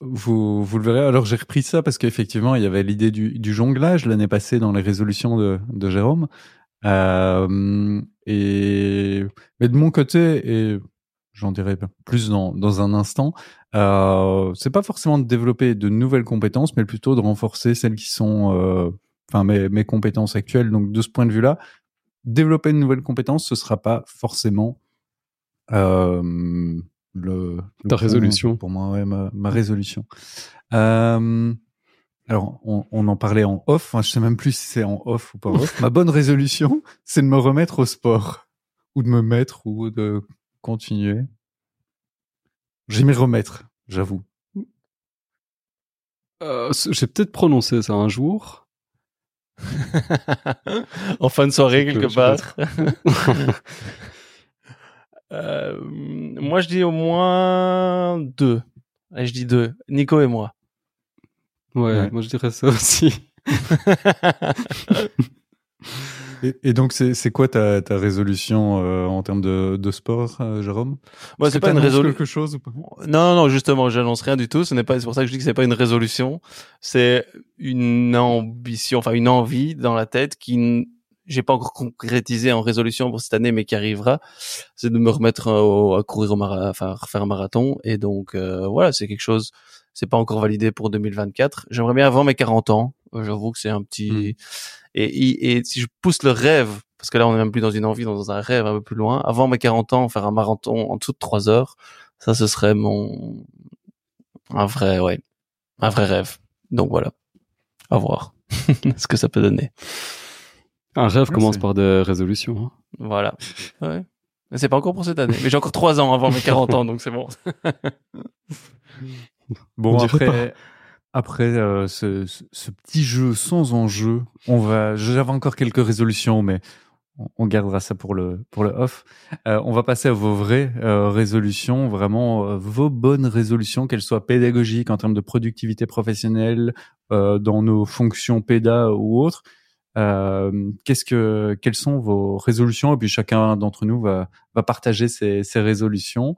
vous, vous le verrez. Alors j'ai repris ça parce qu'effectivement, il y avait l'idée du, du jonglage l'année passée dans les résolutions de, de Jérôme. Euh, et mais de mon côté, et j'en dirai plus dans, dans un instant, euh, c'est pas forcément de développer de nouvelles compétences, mais plutôt de renforcer celles qui sont, euh, enfin mes, mes compétences actuelles. Donc de ce point de vue-là, développer une nouvelle compétence, ce sera pas forcément euh, le, ta résolution pour moi ouais, ma, ma résolution euh, alors on, on, en parlait en off enfin, je sais même plus si c'est en off ou pas off. Ma bonne résolution c'est de me remettre au sport. Ou de me mettre ou de continuer. J'ai m'y remettre j'avoue. Euh, j'ai peut-être prononcé ça un jour. *laughs* En fin de soirée quelque part. *laughs* Euh, moi, je dis au moins deux. je dis deux. Nico et moi. Ouais, moi je dirais ça aussi. *laughs* et, donc, c'est quoi ta, ta résolution euh, en termes de, de sport, euh, Jérôme? Moi, c'est pas une résolution. quelque chose ou pas? Non, non, justement, j'annonce rien du tout. Ce n'est pas. C'est pour ça que je dis que c'est pas une résolution. C'est une ambition, enfin une envie dans la tête qui j'ai pas encore concrétisé en résolution pour cette année, mais qui arrivera, c'est de me remettre à courir au marathon, enfin refaire un marathon. Et donc euh, voilà, c'est quelque chose. C'est pas encore validé pour 2024. J'aimerais bien avant mes 40 ans. Euh, j'avoue que c'est un petit. Hmm. Et, et, si je pousse le rêve, parce que là on est même plus dans une envie, dans un rêve un peu plus loin. Avant mes 40 ans, faire un marathon en dessous de 3 heures, ça ce serait mon un vrai, ouais, un vrai rêve. Donc voilà, à voir *laughs* ce que ça peut donner. Un rêve commence par des résolutions. Hein. Voilà. Ouais. Mais c'est pas encore pour cette année. Mais j'ai encore trois ans avant mes 40 ans, donc c'est bon. *laughs* bon, après, après euh, ce, ce, petit jeu sans enjeu, on va. J'avais encore quelques résolutions, mais on gardera ça pour le pour le off. Euh, on va passer à vos vraies euh, résolutions, vraiment vos bonnes résolutions, qu'elles soient pédagogiques en termes de productivité professionnelle, dans nos fonctions péda ou autres. Qu'est-ce que, quelles sont vos résolutions? Et puis chacun d'entre nous va, va partager ses, ses résolutions.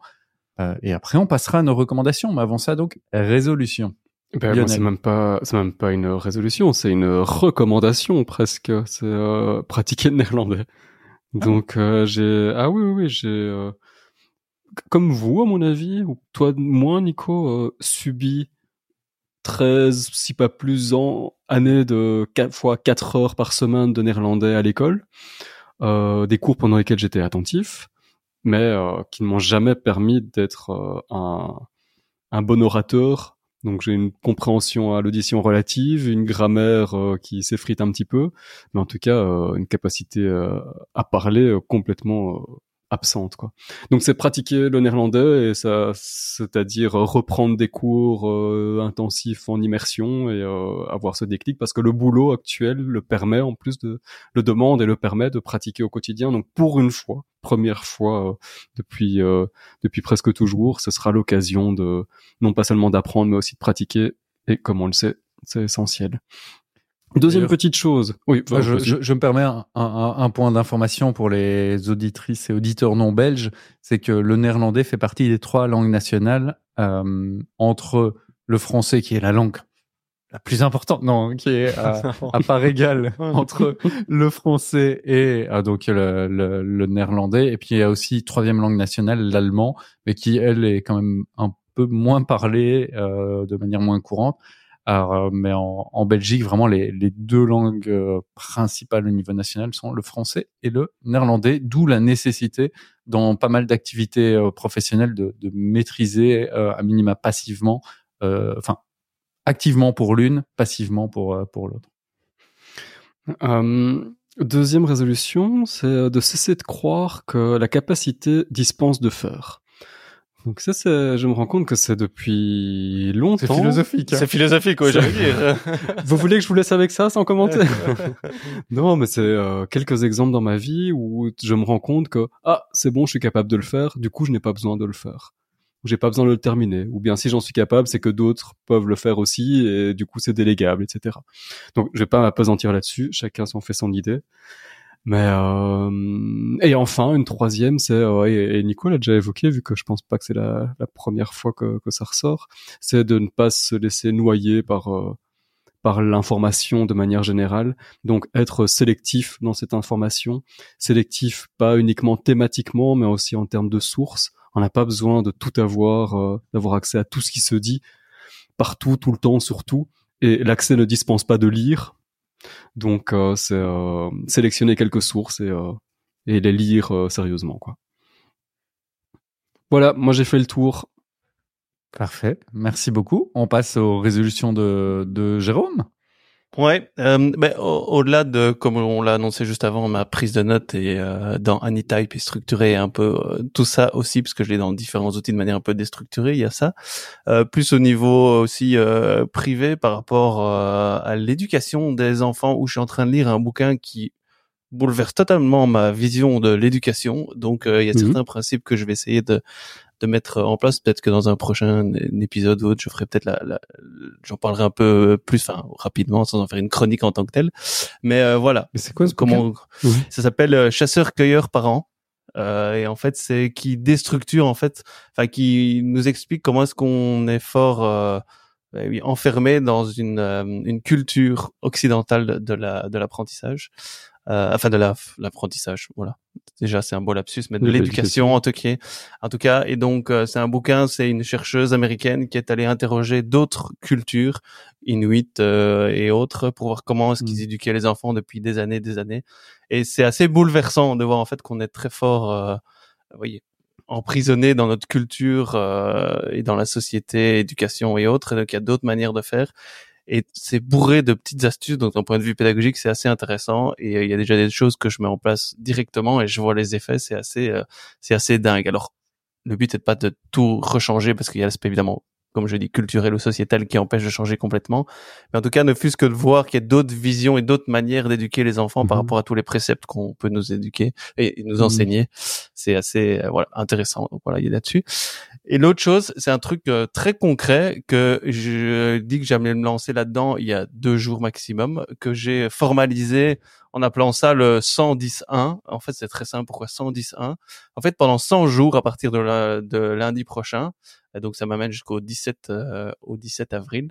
Euh, et après, on passera à nos recommandations. Mais avant ça, donc, résolution. Ben, c'est même pas, c'est même pas une résolution, c'est une recommandation presque. C'est euh, pratiquer le néerlandais. Ah. Donc euh, j'ai, ah oui oui, oui j'ai, euh, comme vous à mon avis, ou toi moins Nico, subi 13, si pas plus ans, années de 4 fois 4 heures par semaine de néerlandais à l'école, euh, des cours pendant lesquels j'étais attentif, mais euh, qui ne m'ont jamais permis d'être euh, un, un, bon orateur. Donc j'ai une compréhension à l'audition relative, une grammaire euh, qui s'effrite un petit peu, mais en tout cas euh, une capacité à parler complètement absente quoi. Donc c'est pratiquer le néerlandais et ça c'est-à-dire reprendre des cours euh, intensifs en immersion et euh, avoir ce déclic parce que le boulot actuel le permet en plus de le demande et le permet de pratiquer au quotidien. Donc pour une fois, première fois euh, depuis depuis presque toujours, ce sera l'occasion de non pas seulement d'apprendre mais aussi de pratiquer et comme on le sait, c'est essentiel. Deuxième petite chose. Oui, je, je- je me permets un, un- un point d'information pour les auditrices et auditeurs non belges, c'est que le néerlandais fait partie des trois langues nationales euh, entre le français qui est la langue la plus importante, non, qui est *laughs* à, à part égale *laughs* entre le français et euh, donc le, le- le néerlandais, et puis il y a aussi troisième langue nationale, l'allemand, mais qui elle est quand même un peu moins parlée euh, de manière moins courante. Alors, euh, mais en, en Belgique, vraiment, les, les deux langues euh, principales au niveau national sont le français et le néerlandais, d'où la nécessité dans pas mal d'activités euh, professionnelles de, de maîtriser à minima passivement, euh, enfin activement pour l'une, passivement pour pour l'autre. Deuxième résolution, c'est de cesser de croire que la capacité dispense de faire. Donc ça, c'est, je me rends compte que c'est depuis longtemps. philosophique. C'est philosophique, quoi, j'allais dire. *laughs* Vous voulez que je vous laisse avec ça sans commenter *laughs* Non, mais c'est euh, quelques exemples dans ma vie où je me rends compte que ah c'est bon, je suis capable de le faire. Du coup, je n'ai pas besoin de le faire. J'ai pas besoin de le terminer. Ou bien si j'en suis capable, c'est que d'autres peuvent le faire aussi et du coup c'est délégable, etc. Donc je vais pas m'apesantir là-dessus. Chacun s'en fait son idée. Mais euh, et enfin une troisième, c'est euh, et, et Nico l'a déjà évoqué vu que je pense pas que c'est la, première fois que, que ça ressort, c'est de ne pas se laisser noyer par euh, par l'information de manière générale. Donc être sélectif dans cette information, sélectif pas uniquement thématiquement, mais aussi en termes de sources. On n'a pas besoin de tout avoir, euh, d'avoir accès à tout ce qui se dit partout, tout le temps, surtout. Et l'accès ne dispense pas de lire. Donc euh, c'est euh, sélectionner quelques sources et, euh, et les lire sérieusement, quoi. Voilà, moi j'ai fait le tour. Parfait, merci beaucoup. On passe aux résolutions de, de Jérôme. Ouais, euh, ben, au- au-delà de, comme on l'a annoncé juste avant, ma prise de notes et euh, dans Anytype est structurée un peu euh, tout ça aussi, parce que je l'ai dans différents outils de manière un peu déstructurée, il y a ça. Euh, plus au niveau aussi euh, privé par rapport euh, à l'éducation des enfants, où je suis en train de lire un bouquin qui bouleverse totalement ma vision de l'éducation. Donc euh, il y a Mhm. certains principes que je vais essayer de de mettre en place. Peut-être que dans un prochain épisode ou autre, je ferai peut-être la, la- j'en parlerai un peu plus, enfin rapidement, sans en faire une chronique en tant que telle. Mais euh, voilà, Mais c'est quoi ce comment Oui. ça s'appelle euh, chasseur-cueilleur par an. Euh, et en fait, c'est qui déstructure en fait, enfin qui nous explique comment est-ce qu'on est fort euh, oui, enfermé dans une euh, une culture occidentale de, de la de l'apprentissage, euh, enfin de la l'apprentissage. Voilà. Déjà, c'est un beau lapsus, mais de l'éducation en tout cas. En tout cas, et donc euh, c'est un bouquin, c'est une chercheuse américaine qui est allée interroger d'autres cultures, inuit euh, et autres, pour voir comment est-ce qu'ils Mm. éduquaient les enfants depuis des années, des années. Et c'est assez bouleversant de voir en fait qu'on est très fort, euh, vous voyez, emprisonné dans notre culture euh, et dans la société, éducation et autres. Et donc il y a d'autres manières de faire. Et c'est bourré de petites astuces. Donc d'un point de vue pédagogique, c'est assez intéressant. Et euh, il y a déjà des choses que je mets en place directement et je vois les effets. C'est assez, euh, c'est assez dingue. Alors le but n'est pas de tout rechanger parce qu'il y a l'aspect évidemment comme je dis, culturel ou sociétal qui empêche de changer complètement. Mais en tout cas, ne fût-ce que de voir qu'il y a d'autres visions et d'autres manières d'éduquer les enfants par Mhm. rapport à tous les préceptes qu'on peut nous éduquer et nous Mhm. enseigner, c'est assez euh, voilà intéressant. Donc voilà, il est là-dessus. Et l'autre chose, c'est un truc euh, très concret que je dis que j'allais me lancer là-dedans il y a deux jours maximum, que j'ai formalisé en appelant ça le 110.1. En fait, c'est très simple. Pourquoi 110.1 En fait, pendant 100 jours à partir de, lundi prochain, donc ça m'amène jusqu'au 17 euh, au 17 avril.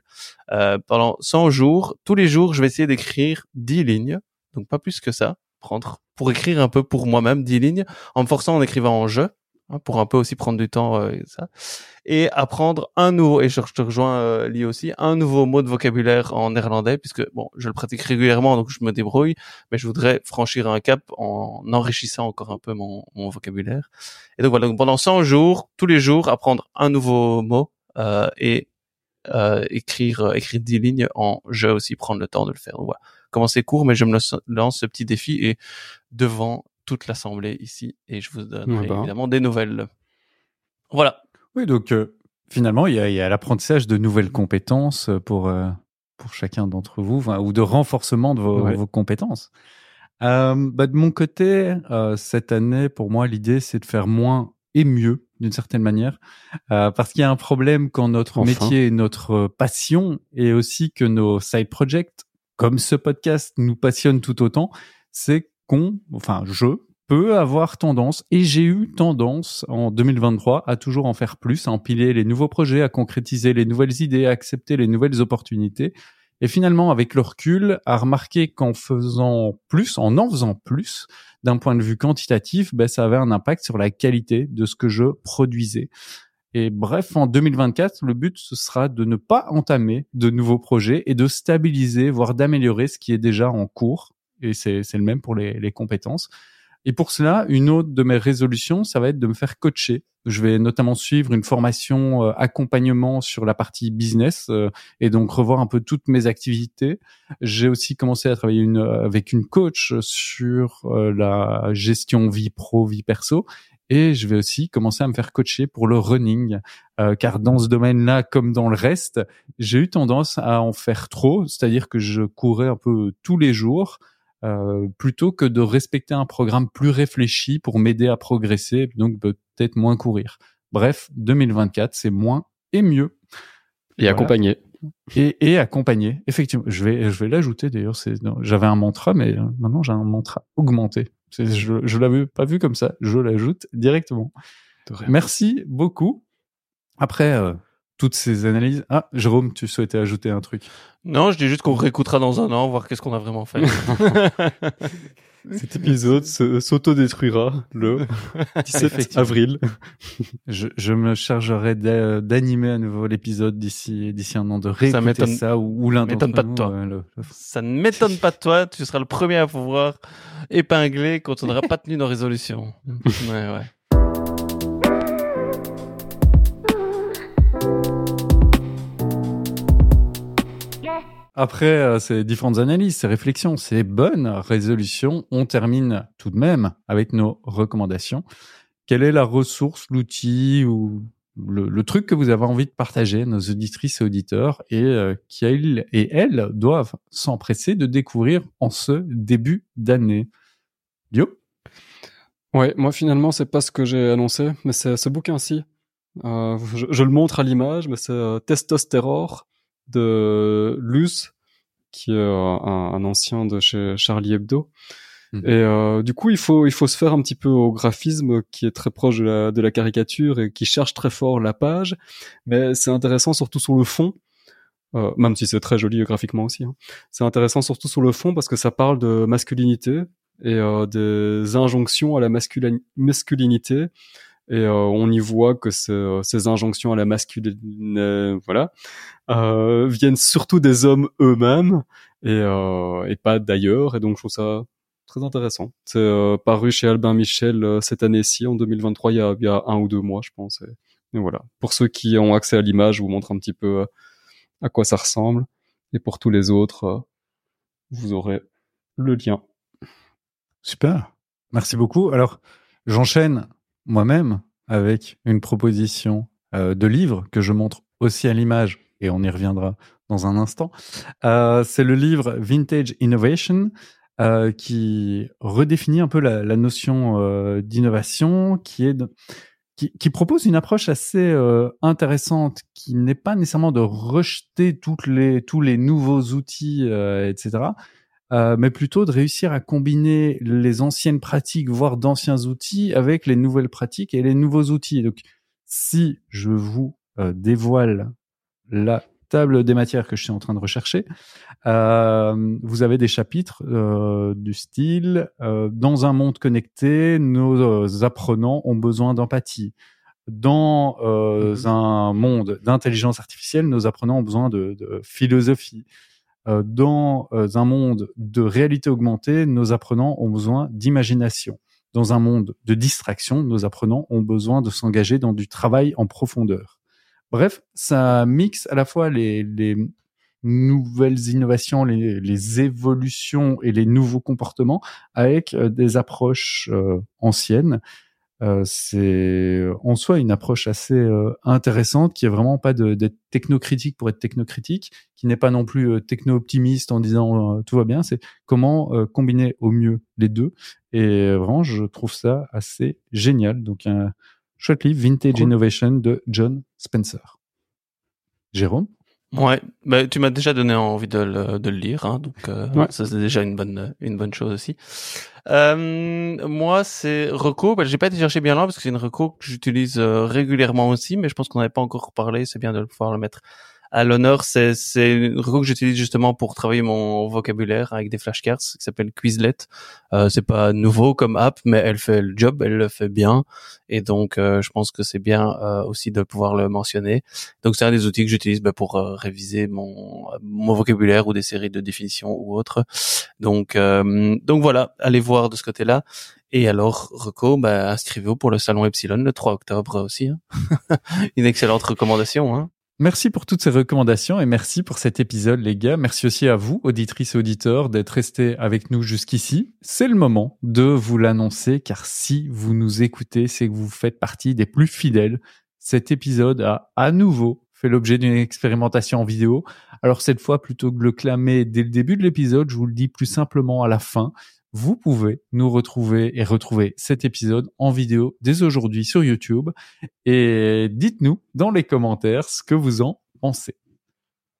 Euh, pendant 100 jours, tous les jours, je vais essayer d'écrire 10 lignes, donc pas plus que ça, prendre pour écrire un peu pour moi-même 10 lignes, en me forçant en écrivant en jeu, hein, pour un peu aussi prendre du temps euh, et ça, et apprendre un nouveau, et je, je te rejoins euh, Lee aussi, un nouveau mot de vocabulaire en néerlandais, puisque bon, je le pratique régulièrement, donc je me débrouille, mais je voudrais franchir un cap en enrichissant encore un peu mon, mon vocabulaire. Et donc voilà, donc pendant 100 jours, tous les jours, apprendre un nouveau mot euh, et euh, écrire euh, écrire 10 lignes en jeu aussi, prendre le temps de le faire. Donc voilà, commencer court, mais je me lance ce petit défi et devant toute l'assemblée ici, et je vous donnerai Ouais, bah. évidemment des nouvelles. Voilà. Oui, donc euh, finalement, il y a, l'apprentissage de nouvelles compétences pour, euh, pour chacun d'entre vous, ou de renforcement de vos, Ouais. vos compétences. Euh, bah, de mon côté, cette année, pour moi, l'idée, c'est de faire moins et mieux, d'une certaine manière, Euh, parce qu'il y a un problème quand notre Enfin. métier et notre passion, et aussi que nos side projects comme ce podcast nous passionne tout autant, c'est qu'on, enfin je peux avoir tendance, et j'ai eu tendance en 2023 à toujours en faire plus, à empiler les nouveaux projets, à concrétiser les nouvelles idées, à accepter les nouvelles opportunités. Et finalement, avec le recul, à remarquer qu'en faisant plus, en en faisant plus, d'un point de vue quantitatif, ben, ça avait un impact sur la qualité de ce que je produisais. Et bref, en 2024, le but, ce sera de ne pas entamer de nouveaux projets et de stabiliser, voire d'améliorer ce qui est déjà en cours. Et c'est le même pour les, les compétences. Et pour cela, une autre de mes résolutions, ça va être de me faire coacher. Je vais notamment suivre une formation euh, accompagnement sur la partie business euh, et donc revoir un peu toutes mes activités. J'ai aussi commencé à travailler une, euh, avec une coach sur la gestion vie pro, vie perso. Et je vais aussi commencer à me faire coacher pour le running, car dans ce domaine-là, comme dans le reste, j'ai eu tendance à en faire trop, c'est-à-dire que je courais un peu tous les jours, euh, plutôt que de respecter un programme plus réfléchi pour m'aider à progresser, donc peut-être moins courir. Bref, 2024, c'est moins et mieux. Et accompagné. Et, et accompagné, effectivement. Je vais, je vais l'ajouter d'ailleurs. J'avais un mantra, mais maintenant j'ai un mantra augmenté. Je, je l'avais pas vu comme ça. Je l'ajoute directement. Merci beaucoup. Après, euh, toutes ces analyses. Ah, Jérôme, tu souhaitais ajouter un truc? Non, je dis juste qu'on réécoutera dans un an, voir qu'est-ce qu'on a vraiment fait. *laughs* Cet épisode s'autodétruira le *laughs* 17 avril. Je, je me chargerai d'animer à nouveau l'épisode d'ici d'ici un an, de réécouter ça, ça ou, ou l'un m'étonne pas de toi. Euh, ça ne m'étonne pas de toi. Tu seras le premier à pouvoir épingler quand on n'aura pas tenu nos résolutions. *laughs* ouais, ouais. Après euh, ces différentes analyses, ces réflexions, ces bonnes résolutions, on termine tout de même avec nos recommandations. Quelle est la ressource, l'outil ou le, truc que vous avez envie de partager, nos auditrices et auditeurs, et euh, qu'ils et elles doivent s'empresser de découvrir en ce début d'année? Dio? Ouais, moi finalement, c'est pas ce que j'ai annoncé, mais c'est ce bouquin-ci. Euh, je, le montre à l'image, mais c'est euh, Testostérore de Luce, qui est euh, un, ancien de chez Charlie Hebdo. Mhm. Et euh, du coup, il faut il faut se faire un petit peu au graphisme qui est très proche de la, de la caricature et qui cherche très fort la page, mais c'est intéressant surtout sur le fond. Euh, même si c'est très joli graphiquement aussi. Hein. C'est intéressant surtout sur le fond parce que ça parle de masculinité et euh, des injonctions à la masculinité et euh, on y voit que ces injonctions à la masculine, euh, voilà, euh, viennent surtout des hommes eux-mêmes et, et pas d'ailleurs. Et donc je trouve ça très intéressant. C'est paru chez Albin Michel cette année-ci, en 2023, il y, a, il y a un ou deux mois, je pense. Et, voilà. Pour ceux qui ont accès à l'image, je vous montre un petit peu à quoi ça ressemble. Et pour tous les autres, vous aurez le lien. Super. Merci beaucoup. Alors, j'enchaîne moi-même avec une proposition euh, de livre que je montre aussi à l'image et on y reviendra dans un instant. Euh, c'est le livre Vintage Innovation euh, qui redéfinit un peu la, notion d'innovation, qui est qui, propose une approche assez intéressante, qui n'est pas nécessairement de rejeter les tous les nouveaux outils, etc euh, mais plutôt de réussir à combiner les anciennes pratiques, voire d'anciens outils, avec les nouvelles pratiques et les nouveaux outils. Donc, si je vous euh, dévoile la table des matières que je suis en train de rechercher, euh, vous avez des chapitres euh, du style dans un monde connecté, nos apprenants ont besoin d'empathie. Dans mmh un monde d'intelligence artificielle, nos apprenants ont besoin de, de philosophie. Euh, dans euh, un monde de réalité augmentée, nos apprenants ont besoin d'imagination. Dans un monde de distraction, nos apprenants ont besoin de s'engager dans du travail en profondeur. Bref, ça mixe à la fois les, les nouvelles innovations, les, les, évolutions et les nouveaux comportements avec euh, des approches anciennes euh, c'est en soi une approche assez euh, intéressante qui est vraiment pas d'être technocritique pour être technocritique, qui n'est pas non plus euh, techno-optimiste en disant tout va bien. C'est comment combiner au mieux les deux. Et vraiment, je trouve ça assez génial. Donc un chouette livre, Vintage Innovation de John Spencer. Jérôme? Ouais, bah, tu m'as déjà donné envie de le, de le lire, hein, donc euh, Ouais. ça c'est déjà une bonne une bonne chose aussi. Euh, moi c'est Reco, bah, j'ai pas été chercher bien loin parce que c'est une Reco que j'utilise euh, régulièrement aussi, mais je pense qu'on n'avait pas encore parlé, c'est bien de pouvoir le mettre à l'honneur. C'est une Reco que j'utilise justement pour travailler mon vocabulaire avec des flashcards qui s'appelle Quizlet. Euh, c'est pas nouveau comme app, mais elle fait le job, elle le fait bien, et donc euh, je pense que c'est bien euh, aussi de pouvoir le mentionner. Donc c'est un des outils que j'utilise bah, pour euh, réviser mon mon vocabulaire ou des séries de définitions ou autres. Donc euh, donc voilà, allez voir de ce côté-là. Et alors Reco, bah, inscrivez-vous pour le salon Epsilon le 3 octobre aussi. hein. *laughs* Une excellente recommandation. Hein. Merci pour toutes ces recommandations et merci pour cet épisode, les gars. Merci aussi à vous, auditrices et auditeurs, d'être restés avec nous jusqu'ici. C'est le moment de vous l'annoncer, car si vous nous écoutez, c'est que vous faites partie des plus fidèles. Cet épisode a à nouveau fait l'objet d'une expérimentation en vidéo. Alors cette fois, plutôt que de le clamer dès le début de l'épisode, je vous le dis plus simplement à la fin. Vous pouvez nous retrouver et retrouver cet épisode en vidéo dès aujourd'hui sur YouTube et dites-nous dans les commentaires ce que vous en pensez.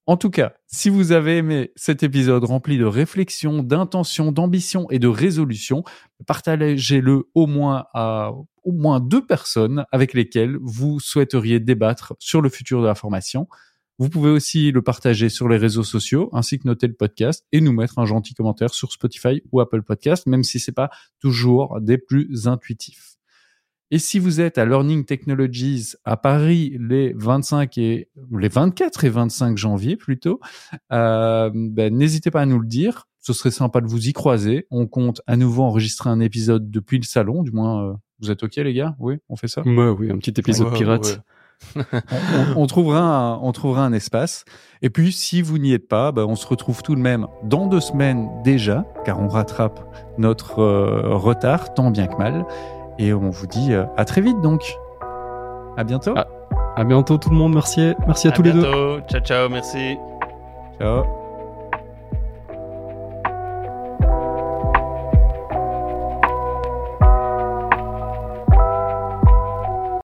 En tout cas, si vous avez aimé cet épisode rempli de réflexion, d'intention, d'ambition et de résolution, partagez-le au moins à au moins deux personnes avec lesquelles vous souhaiteriez débattre sur le futur de la formation. Vous pouvez aussi le partager sur les réseaux sociaux ainsi que noter le podcast et nous mettre un gentil commentaire sur Spotify ou Apple Podcast, même si c'est pas toujours des plus intuitifs. Et si vous êtes à Learning Technologies à Paris les 25 et les 24 et 25 janvier plutôt, euh, ben, n'hésitez pas à nous le dire. Ce serait sympa de vous y croiser. On compte à nouveau enregistrer un épisode depuis le salon. Du moins, euh, vous êtes ok les gars? Oui, on fait ça? Ouais, oui, un petit épisode Ouais, pirate. ouais. On, trouvera un, on trouvera un espace. Et puis, si vous n'y êtes pas, ben, on se retrouve tout de même dans deux semaines déjà, car on rattrape notre euh, retard tant bien que mal. Et on vous dit euh, à très vite donc. À bientôt. À bientôt tout le monde, merci, merci à, tous les deux. bientôt. Ciao ciao, merci. Ciao.